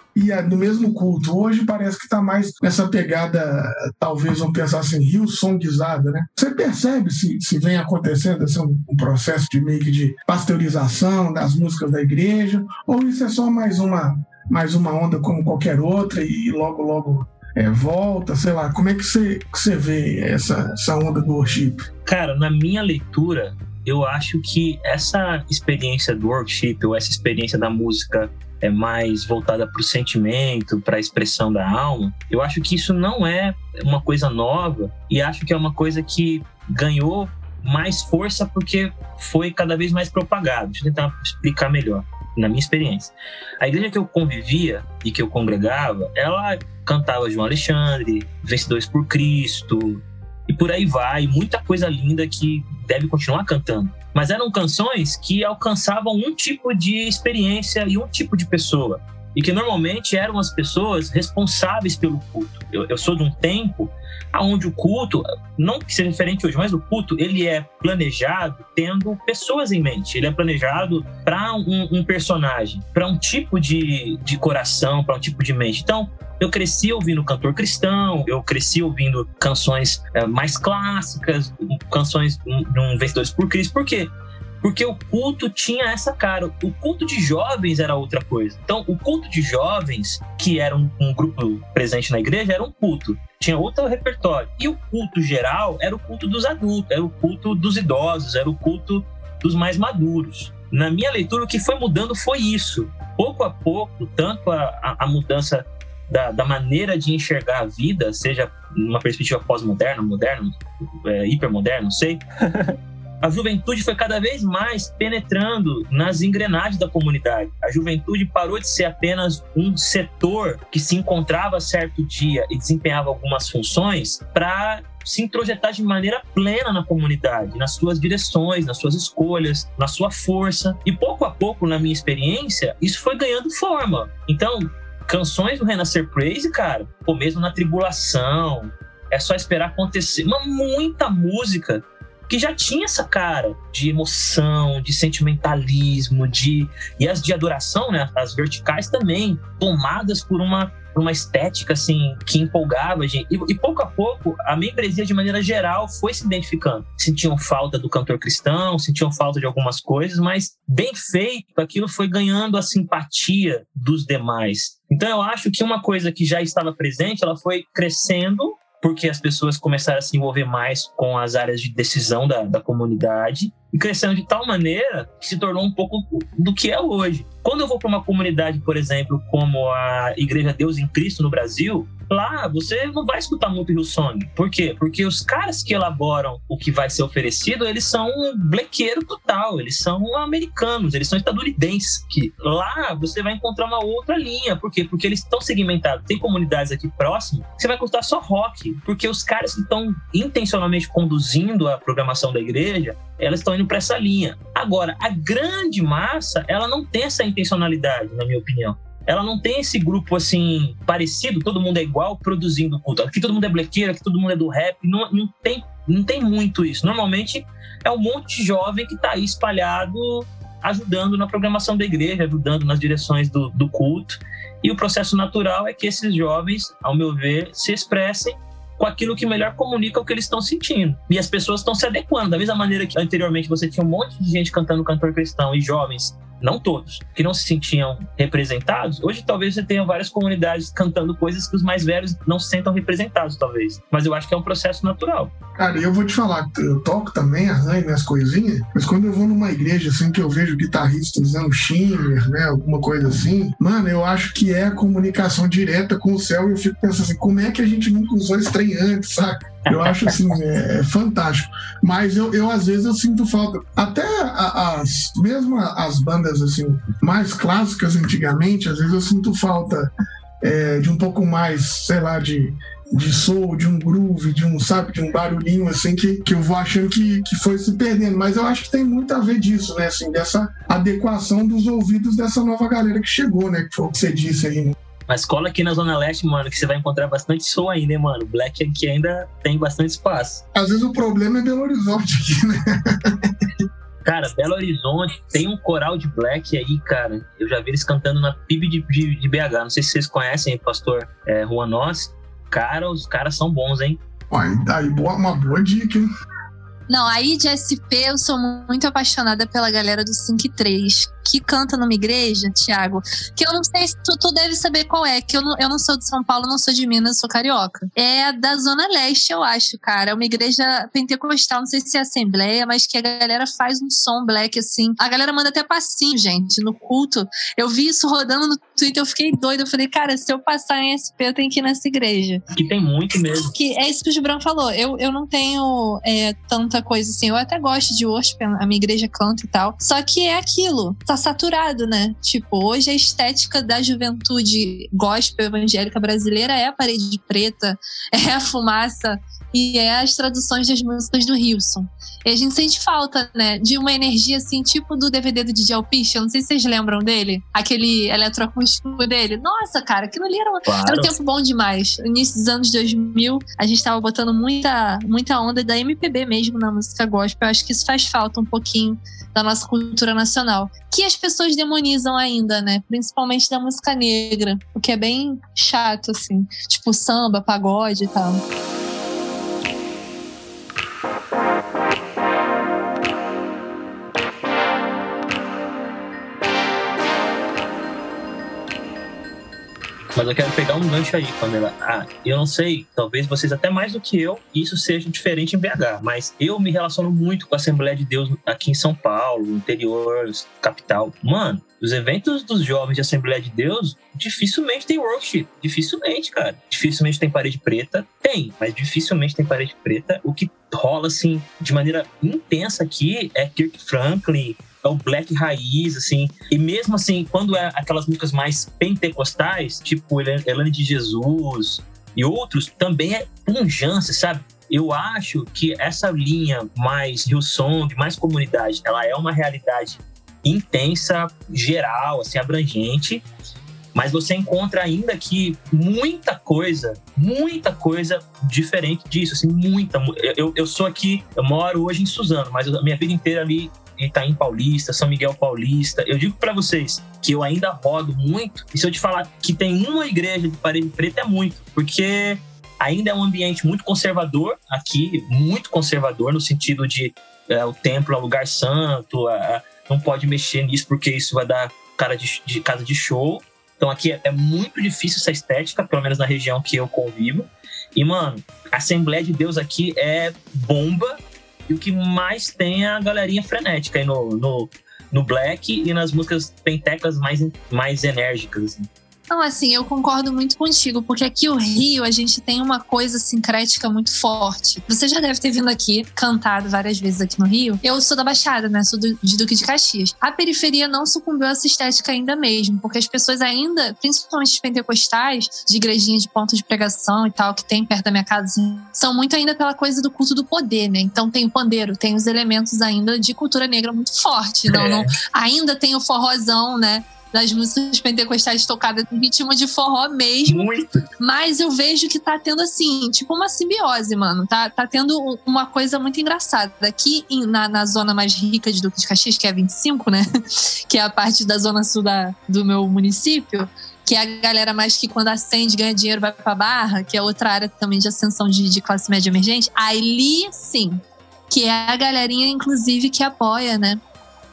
no mesmo culto. Hoje parece que está mais nessa pegada, talvez vamos pensar assim, rio songuizada, né? Você percebe se, se vem acontecendo assim, um processo de meio que de pasteurização das músicas da igreja, ou isso é só mais uma mais uma onda como qualquer outra e logo logo é, volta, sei lá, como é que você, que você vê essa, essa onda do worship? Cara, na minha leitura, eu acho que essa experiência do worship, ou essa experiência da música é mais voltada para o sentimento, para a expressão da alma, eu acho que isso não é uma coisa nova e acho que é uma coisa que ganhou mais força porque foi cada vez mais propagado. Deixa eu tentar explicar melhor na minha experiência. A igreja que eu convivia e que eu congregava, ela cantava João Alexandre, Vencedores por Cristo, e por aí vai, muita coisa linda que deve continuar cantando. Mas eram canções que alcançavam um tipo de experiência e um tipo de pessoa. E que normalmente eram as pessoas responsáveis pelo culto. Eu, eu sou de um tempo aonde o culto, não que seja diferente hoje, mas o culto ele é planejado tendo pessoas em mente. Ele é planejado para um, um, personagem, para um tipo de, de coração, para um tipo de mente. Então, eu cresci ouvindo cantor cristão, eu cresci ouvindo canções é, mais clássicas, canções de um Vencedores por Cristo. Por quê? Porque o culto tinha essa cara. O culto de jovens era outra coisa. Então, o culto de jovens, que era um, um grupo presente na igreja, era um culto. Tinha outro repertório. E o culto geral era o culto dos adultos, era o culto dos idosos, era o culto dos mais maduros. Na minha leitura, o que foi mudando foi isso. Pouco a pouco, tanto a, a, a mudança da, da, maneira de enxergar a vida, seja numa perspectiva pós-moderna, moderna, é, hipermoderna, não sei, a juventude foi cada vez mais penetrando nas engrenagens da comunidade. A juventude parou de ser apenas um setor que se encontrava certo dia e desempenhava algumas funções para se introjetar de maneira plena na comunidade, nas suas direções, nas suas escolhas, na sua força. E pouco a pouco, na minha experiência, isso foi ganhando forma. Então, canções do Renascer Praise, cara, ou mesmo na tribulação, é só esperar acontecer. Uma muita música que já tinha essa cara de emoção, de sentimentalismo, de e as de adoração, né, as verticais também, tomadas por uma uma estética assim que empolgava a gente. E, e, pouco a pouco a membresia de maneira geral foi se identificando. Sentiam falta do cantor cristão, sentiam falta de algumas coisas, mas bem feito, aquilo foi ganhando a simpatia dos demais. Então eu acho que uma coisa que já estava presente, ela foi crescendo porque as pessoas começaram a se envolver mais com as áreas de decisão da, da comunidade e crescendo de tal maneira que se tornou um pouco do que é hoje. Quando eu vou para uma comunidade, por exemplo, como a Igreja Deus em Cristo no Brasil, lá você não vai escutar muito Hillsong. Por quê? Porque os caras que elaboram o que vai ser oferecido, eles são um blequeiro total, eles são americanos, eles são estadunidenses. Que lá você vai encontrar uma outra linha. Por quê? Porque eles estão segmentados. Tem comunidades aqui próximas que você vai escutar só rock, porque os caras que estão intencionalmente conduzindo a programação da igreja, elas estão indo para essa linha. Agora, a grande massa, ela não tem essa intencionalidade, na minha opinião. Ela não tem esse grupo assim parecido, todo mundo é igual, produzindo culto. Aqui todo mundo é blequeiro, aqui todo mundo é do rap, não, não, tem, não tem muito isso. Normalmente é um monte de jovem que está aí espalhado, ajudando na programação da igreja, ajudando nas direções do, do culto. E o processo natural é que esses jovens, ao meu ver, se expressem com aquilo que melhor comunica o que eles estão sentindo. E as pessoas estão se adequando. Da mesma maneira que anteriormente você tinha um monte de gente cantando cantor cristão e jovens não todos, que não se sentiam representados, hoje talvez você tenha várias comunidades cantando coisas que os mais velhos não se sentam representados, talvez. Mas eu acho que é um processo natural. Cara, eu vou te falar, eu toco também, arranho minhas coisinhas, mas quando eu vou numa igreja assim que eu vejo guitarristas usando shimmer, né, alguma coisa assim, mano, eu acho que é a comunicação direta com o céu e eu fico pensando assim, como é que a gente nunca usou esse trem antes, saca? Eu acho assim, é, fantástico. Mas eu, eu, às vezes, eu sinto falta. Até as, mesmo as bandas assim, mais clássicas antigamente, às vezes eu sinto falta é, de um pouco mais, sei lá, de, de soul, de um groove, de um, sabe, de um barulhinho assim que, que eu vou achando que, que foi se perdendo. Mas eu acho que tem muito a ver disso, né? Assim, dessa adequação dos ouvidos dessa nova galera que chegou, né? Que foi o que você disse aí. Né? Mas cola aqui na Zona Leste, mano, que você vai encontrar bastante som ainda, hein, mano? Black aqui ainda tem bastante espaço. Às vezes o problema é Belo Horizonte aqui, né? Cara, Belo Horizonte tem um coral de black aí, cara. Eu já vi eles cantando na PIB de, de, de BH. Não sei se vocês conhecem pastor é, Juan Nós. Cara, os caras são bons, hein? Aí, aí boa, uma boa dica, hein? Não, aí de SP eu sou muito apaixonada pela galera do 5 e 3, que canta numa igreja, Thiago, que eu não sei se tu, tu deve saber qual é, que eu não, eu não sou de São Paulo, não sou de Minas, sou carioca. É da Zona Leste, eu acho, cara. É uma igreja pentecostal, não sei se é assembleia, mas que a galera faz um som black, assim. A galera manda até passinho, gente, no culto. Eu vi isso rodando no Twitter, eu fiquei doida. Eu falei, cara, se eu passar em SP, eu tenho que ir nessa igreja. Que tem muito mesmo. Que é isso que o Gibran falou. Eu, eu não tenho é, tanta coisa assim. Eu até gosto de worship, a minha igreja canta e tal. Só que é aquilo tá saturado, né? Tipo, hoje a estética da juventude gospel evangélica brasileira é a parede preta, é a fumaça e é as traduções das músicas do Hilson. E a gente sente falta, né, de uma energia assim, tipo do DVD do DJ eu não sei se vocês lembram dele, aquele eletroacústico dele. Nossa, cara, aquilo ali era, claro. era um tempo bom demais. No início dos anos 2000, a gente tava botando muita, muita onda da MPB mesmo na música gospel. Eu acho que isso faz falta um pouquinho da nossa cultura nacional, que as pessoas demonizam ainda, né? Principalmente da música negra, o que é bem chato, assim, tipo samba, pagode e tal. Mas eu quero pegar um gancho aí, Pamela. Ah, eu não sei, talvez vocês até mais do que eu, isso seja diferente em BH, mas eu me relaciono muito com a Assembleia de Deus aqui em São Paulo, interior, capital. Mano, os eventos dos jovens de Assembleia de Deus dificilmente tem worship. Dificilmente, cara. Dificilmente tem parede preta. Tem, mas dificilmente tem parede preta. O que rola, assim, de maneira intensa aqui é Kirk Franklin, é o black raiz, assim. E mesmo assim, quando é aquelas músicas mais pentecostais, tipo Elane de Jesus e outros, também é punjância, sabe? Eu acho que essa linha mais Hillsong, mais comunidade, ela é uma realidade intensa, geral, assim, abrangente, mas você encontra ainda aqui muita coisa, muita coisa diferente disso, assim, muita. Eu, eu sou aqui, eu moro hoje em Suzano, mas a minha vida inteira ali Itaim Paulista, São Miguel Paulista. Eu digo para vocês que eu ainda rodo muito, e se eu te falar que tem uma igreja de parede preta, é muito, porque ainda é um ambiente muito conservador aqui, muito conservador, no sentido de é, o templo é lugar santo, é, não pode mexer nisso porque isso vai dar cara de, de casa de show. Então aqui é, é, muito difícil essa estética, pelo menos na região que eu convivo. E, mano, a Assembleia de Deus aqui é bomba e o que mais tem é a galerinha frenética aí no, no, no Black e nas músicas pentecas mais, mais enérgicas. Assim. Não, assim, eu concordo muito contigo, porque aqui o Rio a gente tem uma coisa sincrética muito forte. Você já deve ter vindo aqui, cantado várias vezes aqui no Rio. Eu sou da Baixada, né? Sou do, de Duque de Caxias. A periferia não sucumbiu a essa estética ainda mesmo, porque as pessoas ainda, principalmente os pentecostais, de igrejinha de ponto de pregação e tal, que tem perto da minha casa, assim, são muito ainda pela coisa do culto do poder, né? Então tem o pandeiro, tem os elementos ainda de cultura negra muito forte. Não, é. não, ainda tem o forrozão, né? Das músicas pentecostais tocadas em ritmo de forró mesmo. Muito. Mas eu vejo que tá tendo, assim, tipo uma simbiose, mano. Tá, tá tendo uma coisa muito engraçada. Aqui em, na, na zona mais rica de Duque de Caxias, que é a 25, né? que é a parte da zona sul da, do meu município que é a galera mais que quando acende, ganha dinheiro, vai pra barra, que é outra área também de ascensão de, de classe média emergente. Ali, sim, que é a galerinha, inclusive, que apoia, né?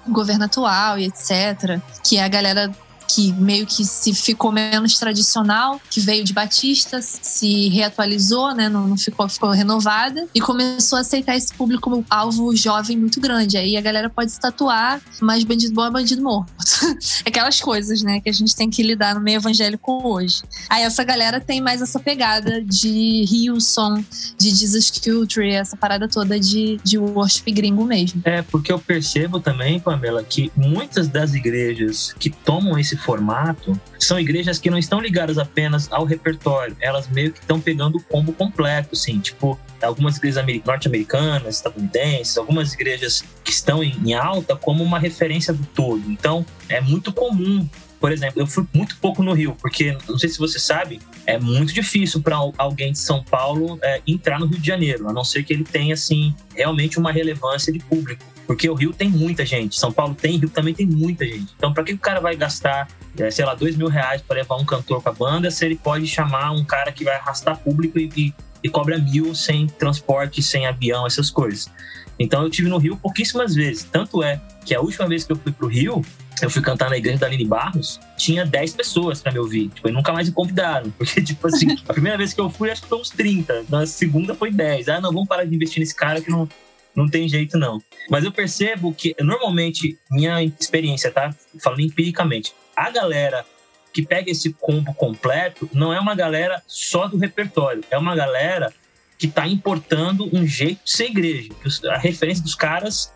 Governo atual e etc. Que é a galera que meio que se ficou menos tradicional, que veio de Batista, se reatualizou, né? Não, não ficou, ficou renovada e começou a aceitar esse público como alvo jovem muito grande. Aí a galera pode se tatuar, mas bandido bom é bandido morto. Aquelas coisas, né, que a gente tem que lidar no meio evangélico hoje. Aí essa galera tem mais essa pegada de Hillsong, de Jesus Culture, essa parada toda de, de worship gringo mesmo. É, porque eu percebo também, Pamela, que muitas das igrejas que tomam esse formato são igrejas que não estão ligadas apenas ao repertório, elas meio que estão pegando o combo completo, assim, tipo algumas igrejas norte-americanas, estadunidenses, algumas igrejas que estão em alta como uma referência do todo. Então, é muito comum por exemplo, eu fui muito pouco no Rio, porque não sei se você sabe, é muito difícil para alguém de São Paulo é, entrar no Rio de Janeiro, a não ser que ele tenha assim realmente uma relevância de público. Porque o Rio tem muita gente, São Paulo tem, Rio também tem muita gente. Então, para que o cara vai gastar, é, sei lá, dois mil reais para levar um cantor com a banda, se ele pode chamar um cara que vai arrastar público e, e, e cobra mil sem transporte, sem avião, essas coisas. Então, eu tive no Rio pouquíssimas vezes. Tanto é que a última vez que eu fui pro Rio, eu fui cantar na igreja da Aline Barros, tinha 10 pessoas para me ouvir. Tipo, e nunca mais me convidaram. Porque, tipo assim, a primeira vez que eu fui, acho que foi uns 30. Na segunda foi 10. Ah, não, vamos parar de investir nesse cara que não, não tem jeito, não. Mas eu percebo que, normalmente, minha experiência, tá? Falando empiricamente, a galera que pega esse combo completo não é uma galera só do repertório, é uma galera que está importando um jeito de ser igreja. A referência dos caras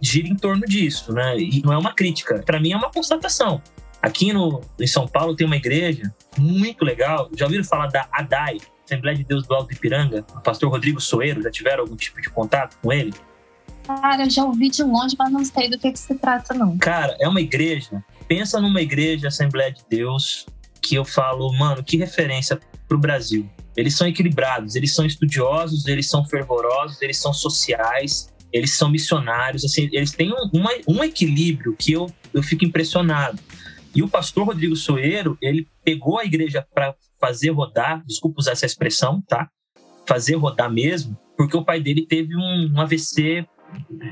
gira em torno disso, né? E não é uma crítica, para mim é uma constatação. Aqui no, em São Paulo tem uma igreja muito legal. Já ouviram falar da ADAI, Assembleia de Deus do Alto Ipiranga? O pastor Rodrigo Soeiro, já tiveram algum tipo de contato com ele? Cara, eu já ouvi de longe, mas não sei do que, que se trata, não. Cara, é uma igreja. Pensa numa igreja Assembleia de Deus que eu falo, mano, que referência pro Brasil. Eles são equilibrados, eles são estudiosos, eles são fervorosos, eles são sociais, eles são missionários, assim, eles têm um, uma, um equilíbrio que eu, eu fico impressionado. E o pastor Rodrigo Soeiro, ele pegou a igreja para fazer rodar, desculpa usar essa expressão, tá? Fazer rodar mesmo, porque o pai dele teve um, um AVC,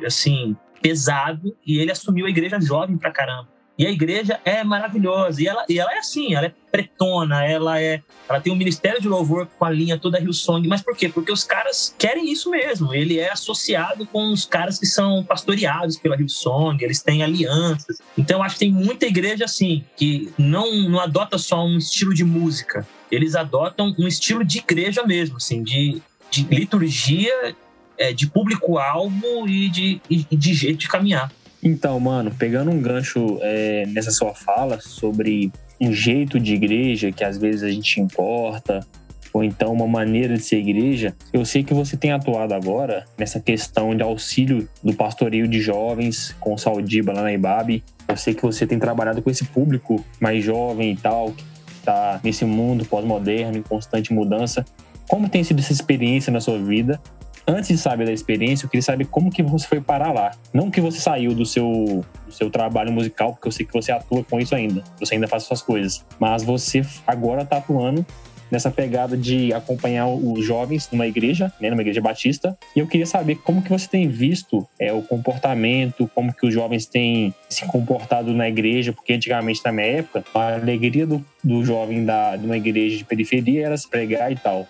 assim, pesado, e ele assumiu a igreja jovem pra caramba. E a igreja é maravilhosa. E ela, e ela é assim, ela é pretona, ela é. Ela tem um ministério de louvor com a linha toda Rio Song. Mas por quê? Porque os caras querem isso mesmo. Ele é associado com os caras que são pastoreados pela Rio Song, eles têm alianças. Então acho que tem muita igreja assim, que não, não adota só um estilo de música. Eles adotam um estilo de igreja mesmo, assim, de, de liturgia, é, de público-alvo e de, e de jeito de caminhar. Então, mano, pegando um gancho é, nessa sua fala sobre um jeito de igreja que às vezes a gente importa, ou então uma maneira de ser igreja, eu sei que você tem atuado agora nessa questão de auxílio do pastoreio de jovens com o Saudiba lá na Ibabe. Eu sei que você tem trabalhado com esse público mais jovem e tal, que está nesse mundo pós-moderno, em constante mudança. Como tem sido essa experiência na sua vida antes de saber da experiência, eu queria saber como que você foi parar lá. Não que você saiu do seu, do seu trabalho musical, porque eu sei que você atua com isso ainda. Você ainda faz suas coisas. Mas você agora está atuando nessa pegada de acompanhar os jovens numa igreja, né, numa igreja batista. E eu queria saber como que você tem visto é, o comportamento, como que os jovens têm se comportado na igreja, porque antigamente, na minha época, a alegria do, do jovem da, de uma igreja de periferia era se pregar e tal.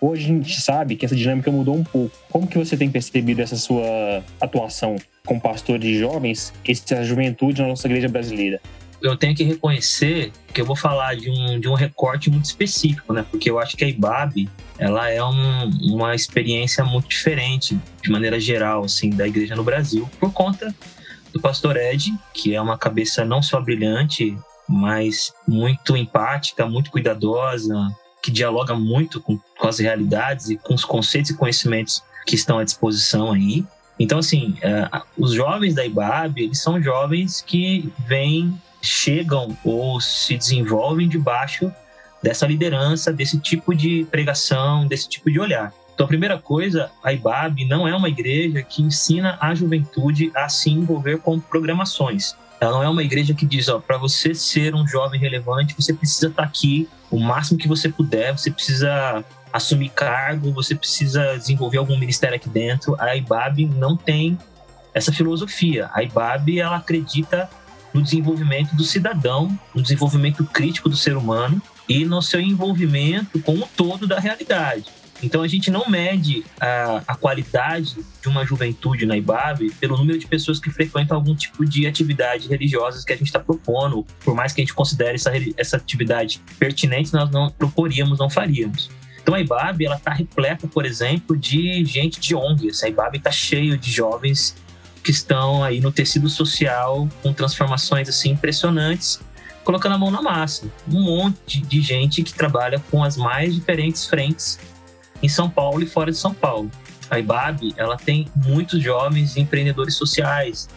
Hoje a gente sabe que essa dinâmica mudou um pouco. Como que você tem percebido essa sua atuação com pastores jovens, essa juventude na nossa igreja brasileira? eu tenho que reconhecer que eu vou falar de um, de um recorte muito específico, né? Porque eu acho que a IBAB, ela é um, uma experiência muito diferente, de maneira geral, assim, da igreja no Brasil, por conta do pastor Ed, que é uma cabeça não só brilhante, mas muito empática, muito cuidadosa, que dialoga muito com, com as realidades e com os conceitos e conhecimentos que estão à disposição aí. Então, assim, uh, os jovens da IBAB, eles são jovens que vêm chegam ou se desenvolvem debaixo dessa liderança, desse tipo de pregação, desse tipo de olhar. Então, a primeira coisa, a IBAB não é uma igreja que ensina a juventude a se envolver com programações. Ela não é uma igreja que diz, ó, para você ser um jovem relevante, você precisa estar tá aqui o máximo que você puder, você precisa assumir cargo, você precisa desenvolver algum ministério aqui dentro. A IBAB não tem essa filosofia. A IBAB ela acredita no desenvolvimento do cidadão, no desenvolvimento crítico do ser humano e no seu envolvimento com o todo da realidade. Então a gente não mede a, a, qualidade de uma juventude na IBAB pelo número de pessoas que frequentam algum tipo de atividade religiosa que a gente está propondo. Por mais que a gente considere essa, essa atividade pertinente, nós não proporíamos, não faríamos. Então a IBAB ela está repleta, por exemplo, de gente de ONGs. A IBAB está cheio de jovens que estão aí no tecido social com transformações assim impressionantes, colocando a mão na massa. Um monte de gente que trabalha com as mais diferentes frentes em São Paulo e fora de São Paulo. A IBAB, ela tem muitos jovens empreendedores sociais,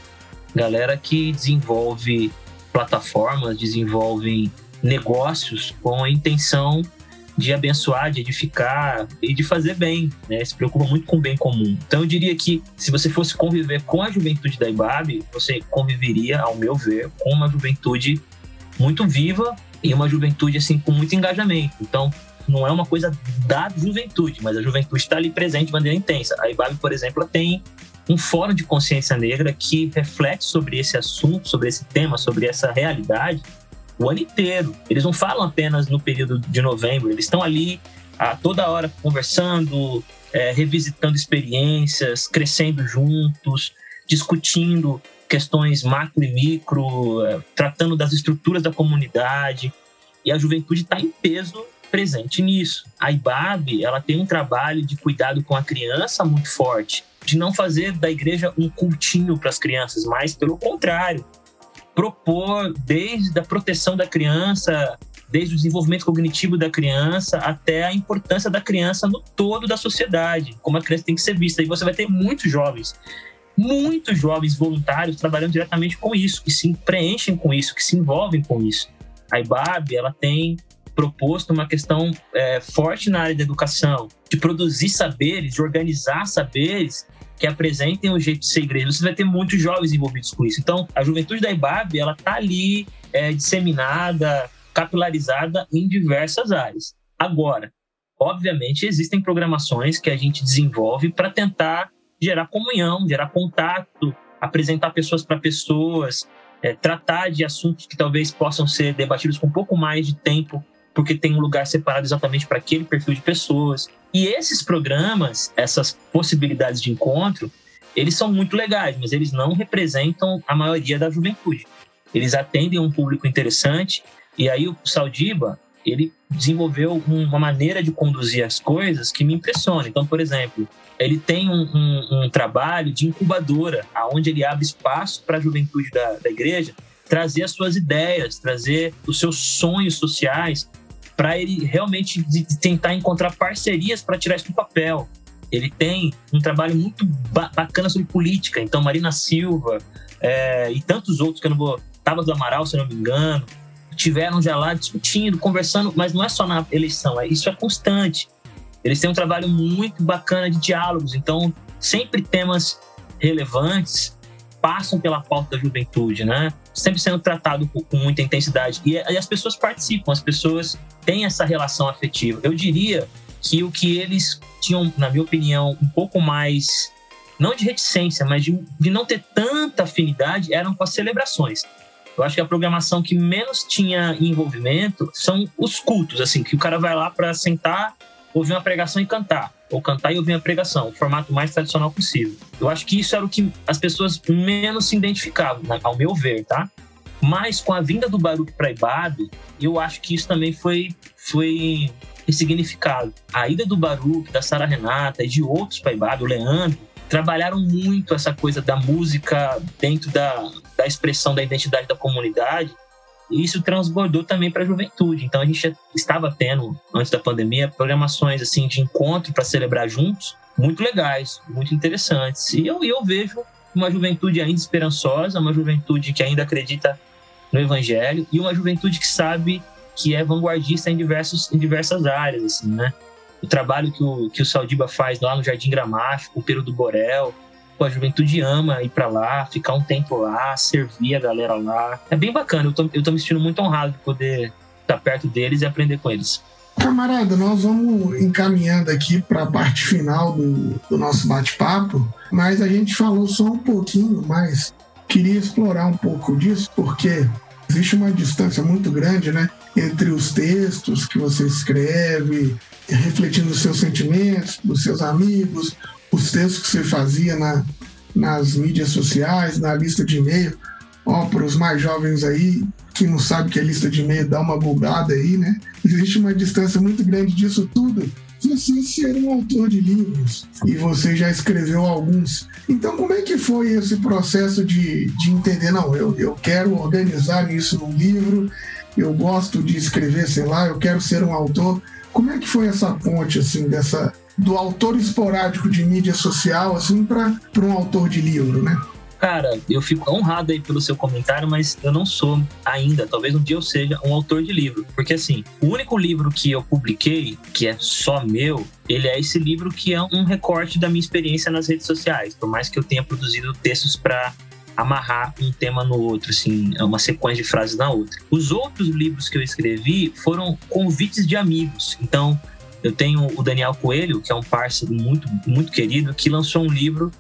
galera que desenvolve plataformas, desenvolve negócios com a intenção de abençoar, de edificar e de fazer bem, né? Se preocupa muito com o bem comum. Então eu diria que se você fosse conviver com a juventude da IBAB, você conviveria, ao meu ver, com uma juventude muito viva e uma juventude assim com muito engajamento. Então não é uma coisa da juventude, mas a juventude está ali presente de maneira intensa. A IBAB, por exemplo, tem um fórum de consciência negra que reflete sobre esse assunto, sobre esse tema, sobre essa realidade o ano inteiro. Eles não falam apenas no período de novembro, eles estão ali a toda hora conversando, é, revisitando experiências, crescendo juntos, discutindo questões macro e micro, é, tratando das estruturas da comunidade. E a juventude está em peso presente nisso. A IBAB ela tem um trabalho de cuidado com a criança muito forte, de não fazer da igreja um cultinho para as crianças, mas pelo contrário, propor desde a proteção da criança, desde o desenvolvimento cognitivo da criança até a importância da criança no todo da sociedade, como a criança tem que ser vista. E você vai ter muitos jovens, muitos jovens voluntários trabalhando diretamente com isso, que se preenchem com isso, que se envolvem com isso. A IBAB, ela tem proposto uma questão é, forte na área da educação, de produzir saberes, de organizar saberes que apresentem o jeito de ser igreja. Você vai ter muitos jovens envolvidos com isso. Então, a juventude da IBAB, ela está ali é, disseminada, capilarizada em diversas áreas. Agora, obviamente, existem programações que a gente desenvolve para tentar gerar comunhão, gerar contato, apresentar pessoas para pessoas, é, tratar de assuntos que talvez possam ser debatidos com um pouco mais de tempo porque tem um lugar separado exatamente para aquele perfil de pessoas. E esses programas, essas possibilidades de encontro, eles são muito legais, mas eles não representam a maioria da juventude. Eles atendem um público interessante e aí o Saldiba, ele desenvolveu uma maneira de conduzir as coisas que me impressiona. Então, por exemplo, ele tem um, um, um trabalho de incubadora, aonde ele abre espaço para a juventude da, da igreja trazer as suas ideias, trazer os seus sonhos sociais para ele realmente tentar encontrar parcerias para tirar isso do papel. Ele tem um trabalho muito bacana sobre política. Então, Marina Silva é, e tantos outros que eu não vou. Tava do Amaral, se não me engano, tiveram já lá discutindo, conversando, mas não é só na eleição, é, isso é constante. Eles têm um trabalho muito bacana de diálogos, então sempre temas relevantes passam pela pauta da juventude, né? Sempre sendo tratado com, muita intensidade. E, e, as pessoas participam, as pessoas têm essa relação afetiva. Eu diria que o que eles tinham, na minha opinião, um pouco mais, não de reticência, mas de, de não ter tanta afinidade, eram com as celebrações. Eu acho que a programação que menos tinha envolvimento são os cultos, assim, que o cara vai lá para sentar, ouvir uma pregação e cantar ou cantar e ouvir a pregação, o formato mais tradicional possível. Eu acho que isso era o que as pessoas menos se identificavam, ao meu ver, tá? Mas com a vinda do Baruch para Ibabe, eu acho que isso também foi, foi ressignificado. A ida do Baruch, da Sara Renata e de outros para Ibabe, o Leandro, trabalharam muito essa coisa da música dentro da, da expressão da identidade da comunidade e isso transbordou também para a juventude. Então a gente já estava tendo, antes da pandemia, programações assim de encontro para celebrar juntos, muito legais, muito interessantes. E eu, eu vejo uma juventude ainda esperançosa, uma juventude que ainda acredita no evangelho e uma juventude que sabe que é vanguardista em, diversos, em diversas áreas, assim, né? O trabalho que o, que o Saldiba faz lá no Jardim Gramático, o Peru do Borel, a juventude ama ir para lá, ficar um tempo lá, servir a galera lá. É bem bacana, eu tô, eu tô me sentindo muito honrado de poder estar perto deles e aprender com eles. Camarada, nós vamos encaminhando aqui para a parte final do, do nosso bate-papo, mas a gente falou só um pouquinho mais. Queria explorar um pouco disso, porque existe uma distância muito grande, né? Entre os textos que você escreve, refletindo os seus sentimentos, dos seus amigos, os textos que você fazia na, nas mídias sociais, na lista de e-mail. Ó, para os mais jovens aí, que não sabe que é lista de e-mail, dá uma bugada aí, né? Existe uma distância muito grande disso tudo. Você ser um autor de livros e você já escreveu alguns. Então, como é que foi esse processo de, de entender? Não, eu, eu quero organizar isso num livro, eu gosto de escrever, sei lá, eu quero ser um autor. Como é que foi essa ponte, assim, dessa do autor esporádico de mídia social, assim, para um autor de livro, né? Cara, eu fico honrado aí pelo seu comentário, mas eu não sou ainda, talvez um dia eu seja um autor de livro. Porque assim, o único livro que eu publiquei, que é só meu, ele é esse livro que é um recorte da minha experiência nas redes sociais. Por mais que eu tenha produzido textos para amarrar um tema no outro, assim, é uma sequência de frases na outra. Os outros livros que eu escrevi foram convites de amigos. Então, eu tenho o Daniel Coelho, que é um parceiro muito, muito querido, que lançou um livro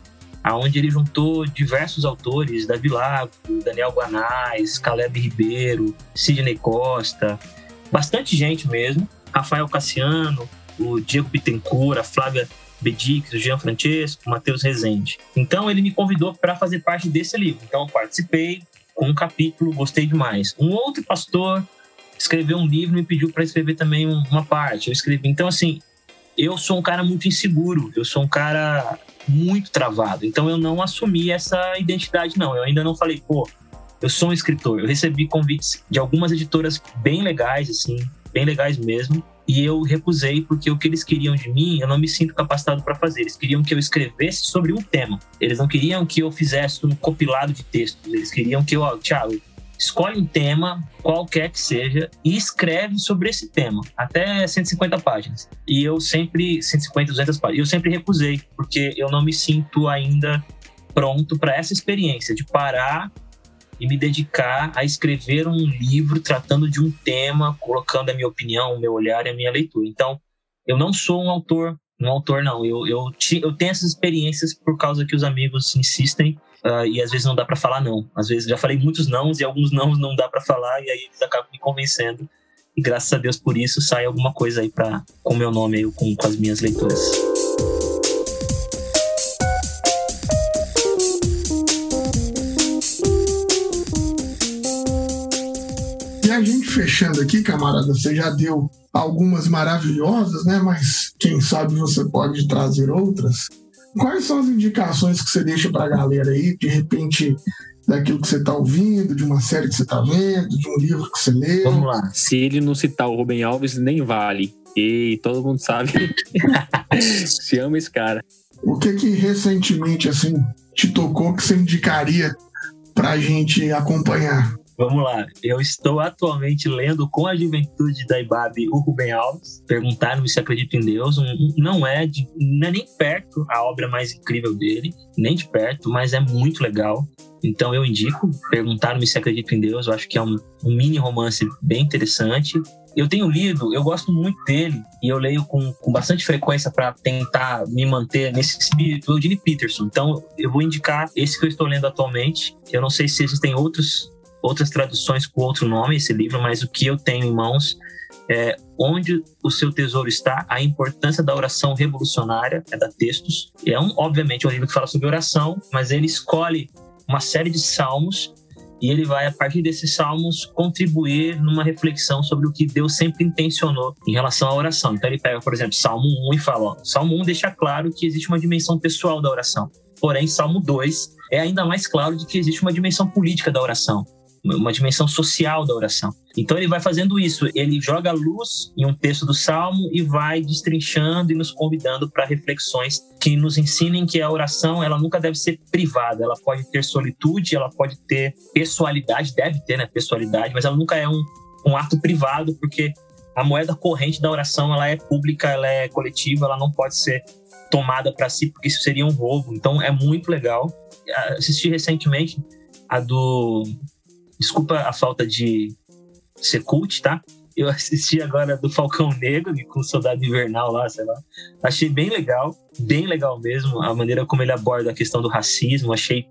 aonde ele juntou diversos autores, Davi Lago, Daniel Guanais, Caleb Ribeiro, Sidney Costa, bastante gente mesmo, Rafael Cassiano, o Diego Bittencourt, a Flávia Bedix, o Jean Francesco, o Matheus Rezende. Então ele me convidou para fazer parte desse livro. Então eu participei com um capítulo, gostei demais. Um outro pastor escreveu um livro e me pediu para escrever também uma parte. Eu escrevi. Então assim, eu sou um cara muito inseguro, eu sou um cara muito travado. Então eu não assumi essa identidade, não. Eu ainda não falei, pô, eu sou um escritor. Eu recebi convites de algumas editoras bem legais, assim, bem legais mesmo. E eu recusei porque o que eles queriam de mim, eu não me sinto capacitado para fazer. Eles queriam que eu escrevesse sobre um tema. Eles não queriam que eu fizesse um compilado de textos. Eles queriam que eu, ó, Thiago, escolhe um tema, qualquer que seja, e escreve sobre esse tema, até 150 páginas. E eu sempre, 150, 200 páginas, eu sempre recusei, porque eu não me sinto ainda pronto para essa experiência de parar e me dedicar a escrever um livro tratando de um tema, colocando a minha opinião, o meu olhar e a minha leitura. Então, eu não sou um autor, um autor não, eu, eu, eu tenho essas experiências por causa que os amigos insistem Uh, e às vezes não dá para falar não. Às vezes já falei muitos nãos e alguns nãos não dá para falar e aí eles acabam me convencendo. E graças a Deus por isso sai alguma coisa aí para com meu nome aí, com, com as minhas leituras. Fechando aqui, camarada, você já deu algumas maravilhosas, né? Mas quem sabe você pode trazer outras. Quais são as indicações que você deixa para a galera aí, de repente, daquilo que você está ouvindo, de uma série que você está vendo, de um livro que você leu? Vamos lá. Se ele não citar o Rubem Alves, nem vale. E todo mundo sabe. Se ama esse cara. O que que recentemente, assim, te tocou que você indicaria para a gente acompanhar? Vamos lá. Eu estou atualmente lendo com a juventude da IBAB o Rubem Alves. Perguntaram-me se acredito em Deus. Não é, de, não é nem perto a obra mais incrível dele, nem de perto, mas é muito legal. Então eu indico. Perguntaram-me se acredito em Deus. Eu acho que é um, um mini romance bem interessante. Eu tenho lido, eu gosto muito dele e eu leio com, com bastante frequência para tentar me manter nesse espírito, o Gene Peterson. Então eu vou indicar esse que eu estou lendo atualmente. Eu não sei se existem outros outras traduções com outro nome esse livro, mas o que eu tenho em mãos é Onde o Seu Tesouro Está, a importância da oração revolucionária, é da Textos. É um, obviamente, um livro que fala sobre oração, mas ele escolhe uma série de salmos e ele vai, a partir desses salmos, contribuir numa reflexão sobre o que Deus sempre intencionou em relação à oração. Então ele pega, por exemplo, Salmo 1 e fala: ó, Salmo 1 deixa claro que existe uma dimensão pessoal da oração. Porém, Salmo 2 é ainda mais claro de que existe uma dimensão política da oração. Uma dimensão social da oração. Então ele vai fazendo isso, ele joga luz em um texto do Salmo e vai destrinchando e nos convidando para reflexões que nos ensinem que a oração ela nunca deve ser privada, ela pode ter solitude, ela pode ter pessoalidade, deve ter, né, pessoalidade, mas ela nunca é um, um ato privado, porque a moeda corrente da oração ela é pública, ela é coletiva, ela não pode ser tomada para si, porque isso seria um roubo. Então é muito legal. Assisti recentemente a do. Desculpa a falta de ser cult, tá? Eu assisti agora do Falcão Negro, com o Soldado Invernal lá, sei lá. Achei bem legal, bem legal mesmo, a maneira como ele aborda a questão do racismo. Achei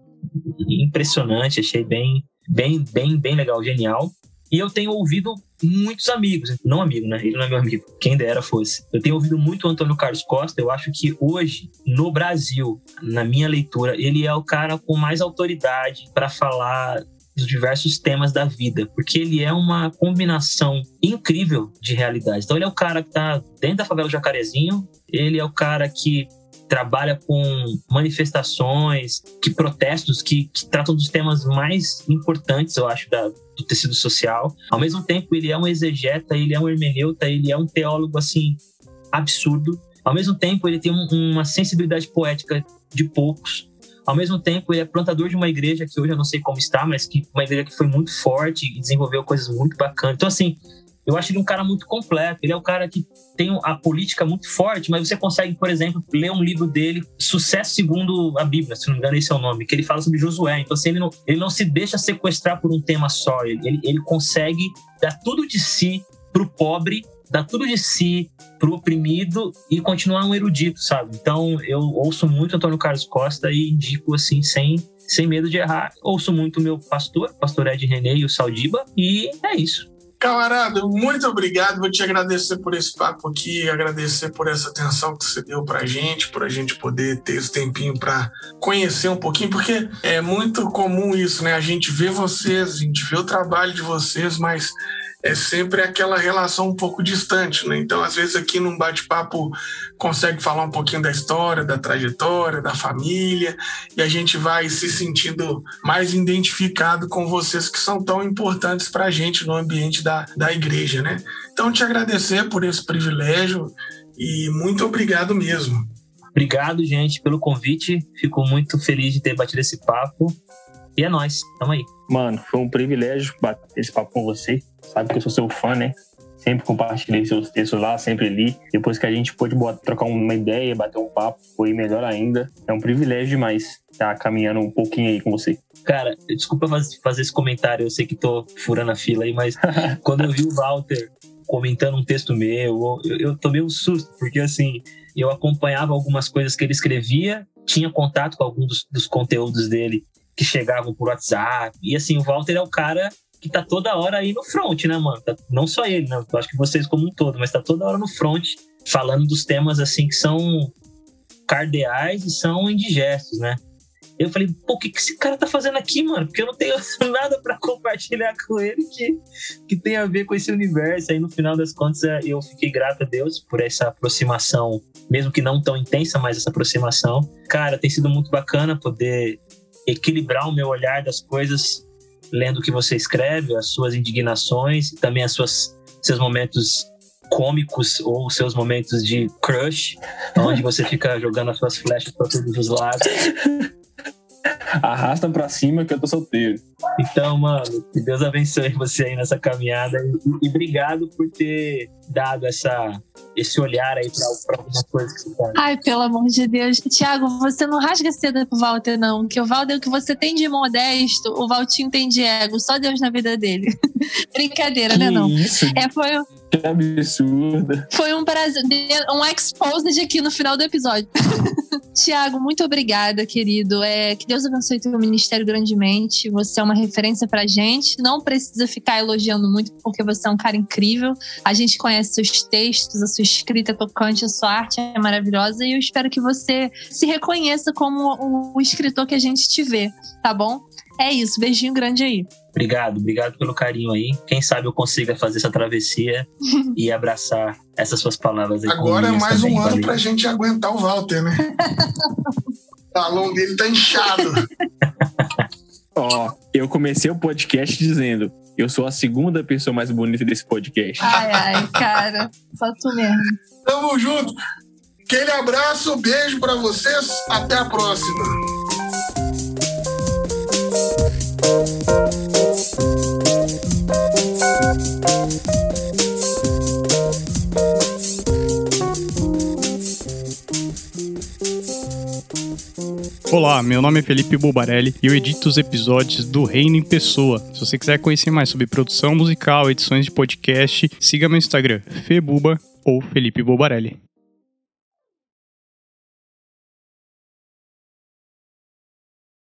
impressionante, achei bem, bem, bem, bem legal, genial. E eu tenho ouvido muitos amigos, não amigo, né? Ele não é meu amigo, quem dera fosse. Eu tenho ouvido muito o Antônio Carlos Costa. Eu acho que hoje, no Brasil, na minha leitura, ele é o cara com mais autoridade para falar dos diversos temas da vida, porque ele é uma combinação incrível de realidades. Então, ele é o cara que está dentro da favela do Jacarezinho, ele é o cara que trabalha com manifestações, que protestos que, que tratam dos temas mais importantes, eu acho, da, do tecido social. Ao mesmo tempo, ele é um exegeta, ele é um hermeneuta, ele é um teólogo assim absurdo. Ao mesmo tempo, ele tem um, uma sensibilidade poética de poucos. Ao mesmo tempo, ele é plantador de uma igreja que hoje eu não sei como está, mas que uma igreja que foi muito forte e desenvolveu coisas muito bacanas. Então, assim, eu acho ele um cara muito completo. Ele é o cara que tem a política muito forte, mas você consegue, por exemplo, ler um livro dele, Sucesso Segundo a Bíblia, se não me engano, esse é o nome, que ele fala sobre Josué. Então, assim, ele não, ele não se deixa sequestrar por um tema só. Ele, ele, ele consegue dar tudo de si pro pobre, dar tudo de si pro oprimido e continuar um erudito, sabe? Então, eu ouço muito Antônio Carlos Costa e indico, assim, sem, sem medo de errar. Ouço muito o meu pastor, pastor Ed René e o Saldiba, e é isso. Camarada, muito obrigado. Vou te agradecer por esse papo aqui, agradecer por essa atenção que você deu pra gente, por a gente poder ter esse tempinho para conhecer um pouquinho, porque é muito comum isso, né? A gente vê vocês, a gente vê o trabalho de vocês, mas é sempre aquela relação um pouco distante, né? Então, às vezes aqui num bate-papo consegue falar um pouquinho da história, da trajetória, da família, e a gente vai se sentindo mais identificado com vocês que são tão importantes para a gente no ambiente da, da igreja, né? Então, te agradecer por esse privilégio e muito obrigado mesmo. Obrigado, gente, pelo convite. Fico muito feliz de ter batido esse papo. E é nóis, tamo aí. Mano, foi um privilégio bater esse papo com você. Sabe que eu sou seu fã, né? Sempre compartilhei seus textos lá, sempre li. Depois que a gente pôde trocar uma ideia, bater um papo, foi melhor ainda. É um privilégio demais estar caminhando um pouquinho aí com você. Cara, desculpa fazer esse comentário, eu sei que tô furando a fila aí, mas quando eu vi o Walter comentando um texto meu, eu, eu tomei um susto, porque assim, eu acompanhava algumas coisas que ele escrevia, tinha contato com alguns dos, dos conteúdos dele que chegavam por WhatsApp. E assim, o Walter é o cara que tá toda hora aí no front, né, mano? Tá, não só ele, né? Eu acho que vocês como um todo, mas tá toda hora no front, falando dos temas assim que são cardeais e são indigestos, né? Eu falei, pô, o que, que esse cara tá fazendo aqui, mano? Porque eu não tenho nada para compartilhar com ele que, que tem a ver com esse universo. Aí no final das contas é, eu fiquei grato a Deus por essa aproximação, mesmo que não tão intensa, mas essa aproximação. Cara, tem sido muito bacana poder equilibrar o meu olhar das coisas lendo o que você escreve, as suas indignações, também as suas seus momentos cômicos ou seus momentos de crush, onde você fica jogando as suas flechas para todos os lados. Arrasta pra cima que eu tô solteiro. Então, mano, que Deus abençoe você aí nessa caminhada e, e obrigado por ter dado essa, esse olhar aí pra, pra algumas coisas que você faz. Ai, pelo amor de Deus. Tiago, você não rasga cedo pro Walter, não. Que o Walter, o que você tem de modesto, o Valtinho tem de ego. Só Deus na vida dele. Brincadeira, que né, não? Isso? É, foi, que absurdo. Foi um prazer, um exposed aqui no final do episódio. Tiago, muito obrigada, querido. É, que Deus abençoe teu ministério grandemente. Você é uma referência pra gente. Não precisa ficar elogiando muito, porque você é um cara incrível. A gente conhece seus textos, a sua escrita tocante, a sua arte é maravilhosa. E eu espero que você se reconheça como o escritor que a gente te vê, tá bom? É isso, beijinho grande aí. Obrigado, obrigado pelo carinho aí. Quem sabe eu consiga fazer essa travessia e abraçar essas suas palavras aí. Agora é mais também, um ano valeu. pra gente aguentar o Walter, né? o talão dele tá inchado. Ó, eu comecei o podcast dizendo: eu sou a segunda pessoa mais bonita desse podcast. Ai, ai, cara. Só tu mesmo. Tamo junto. Aquele abraço, beijo pra vocês. Até a próxima. Olá, meu nome é Felipe Bulbarelli e eu edito os episódios do Reino em Pessoa. Se você quiser conhecer mais sobre produção musical, edições de podcast, siga meu Instagram, Febuba ou Felipe Bulbarelli.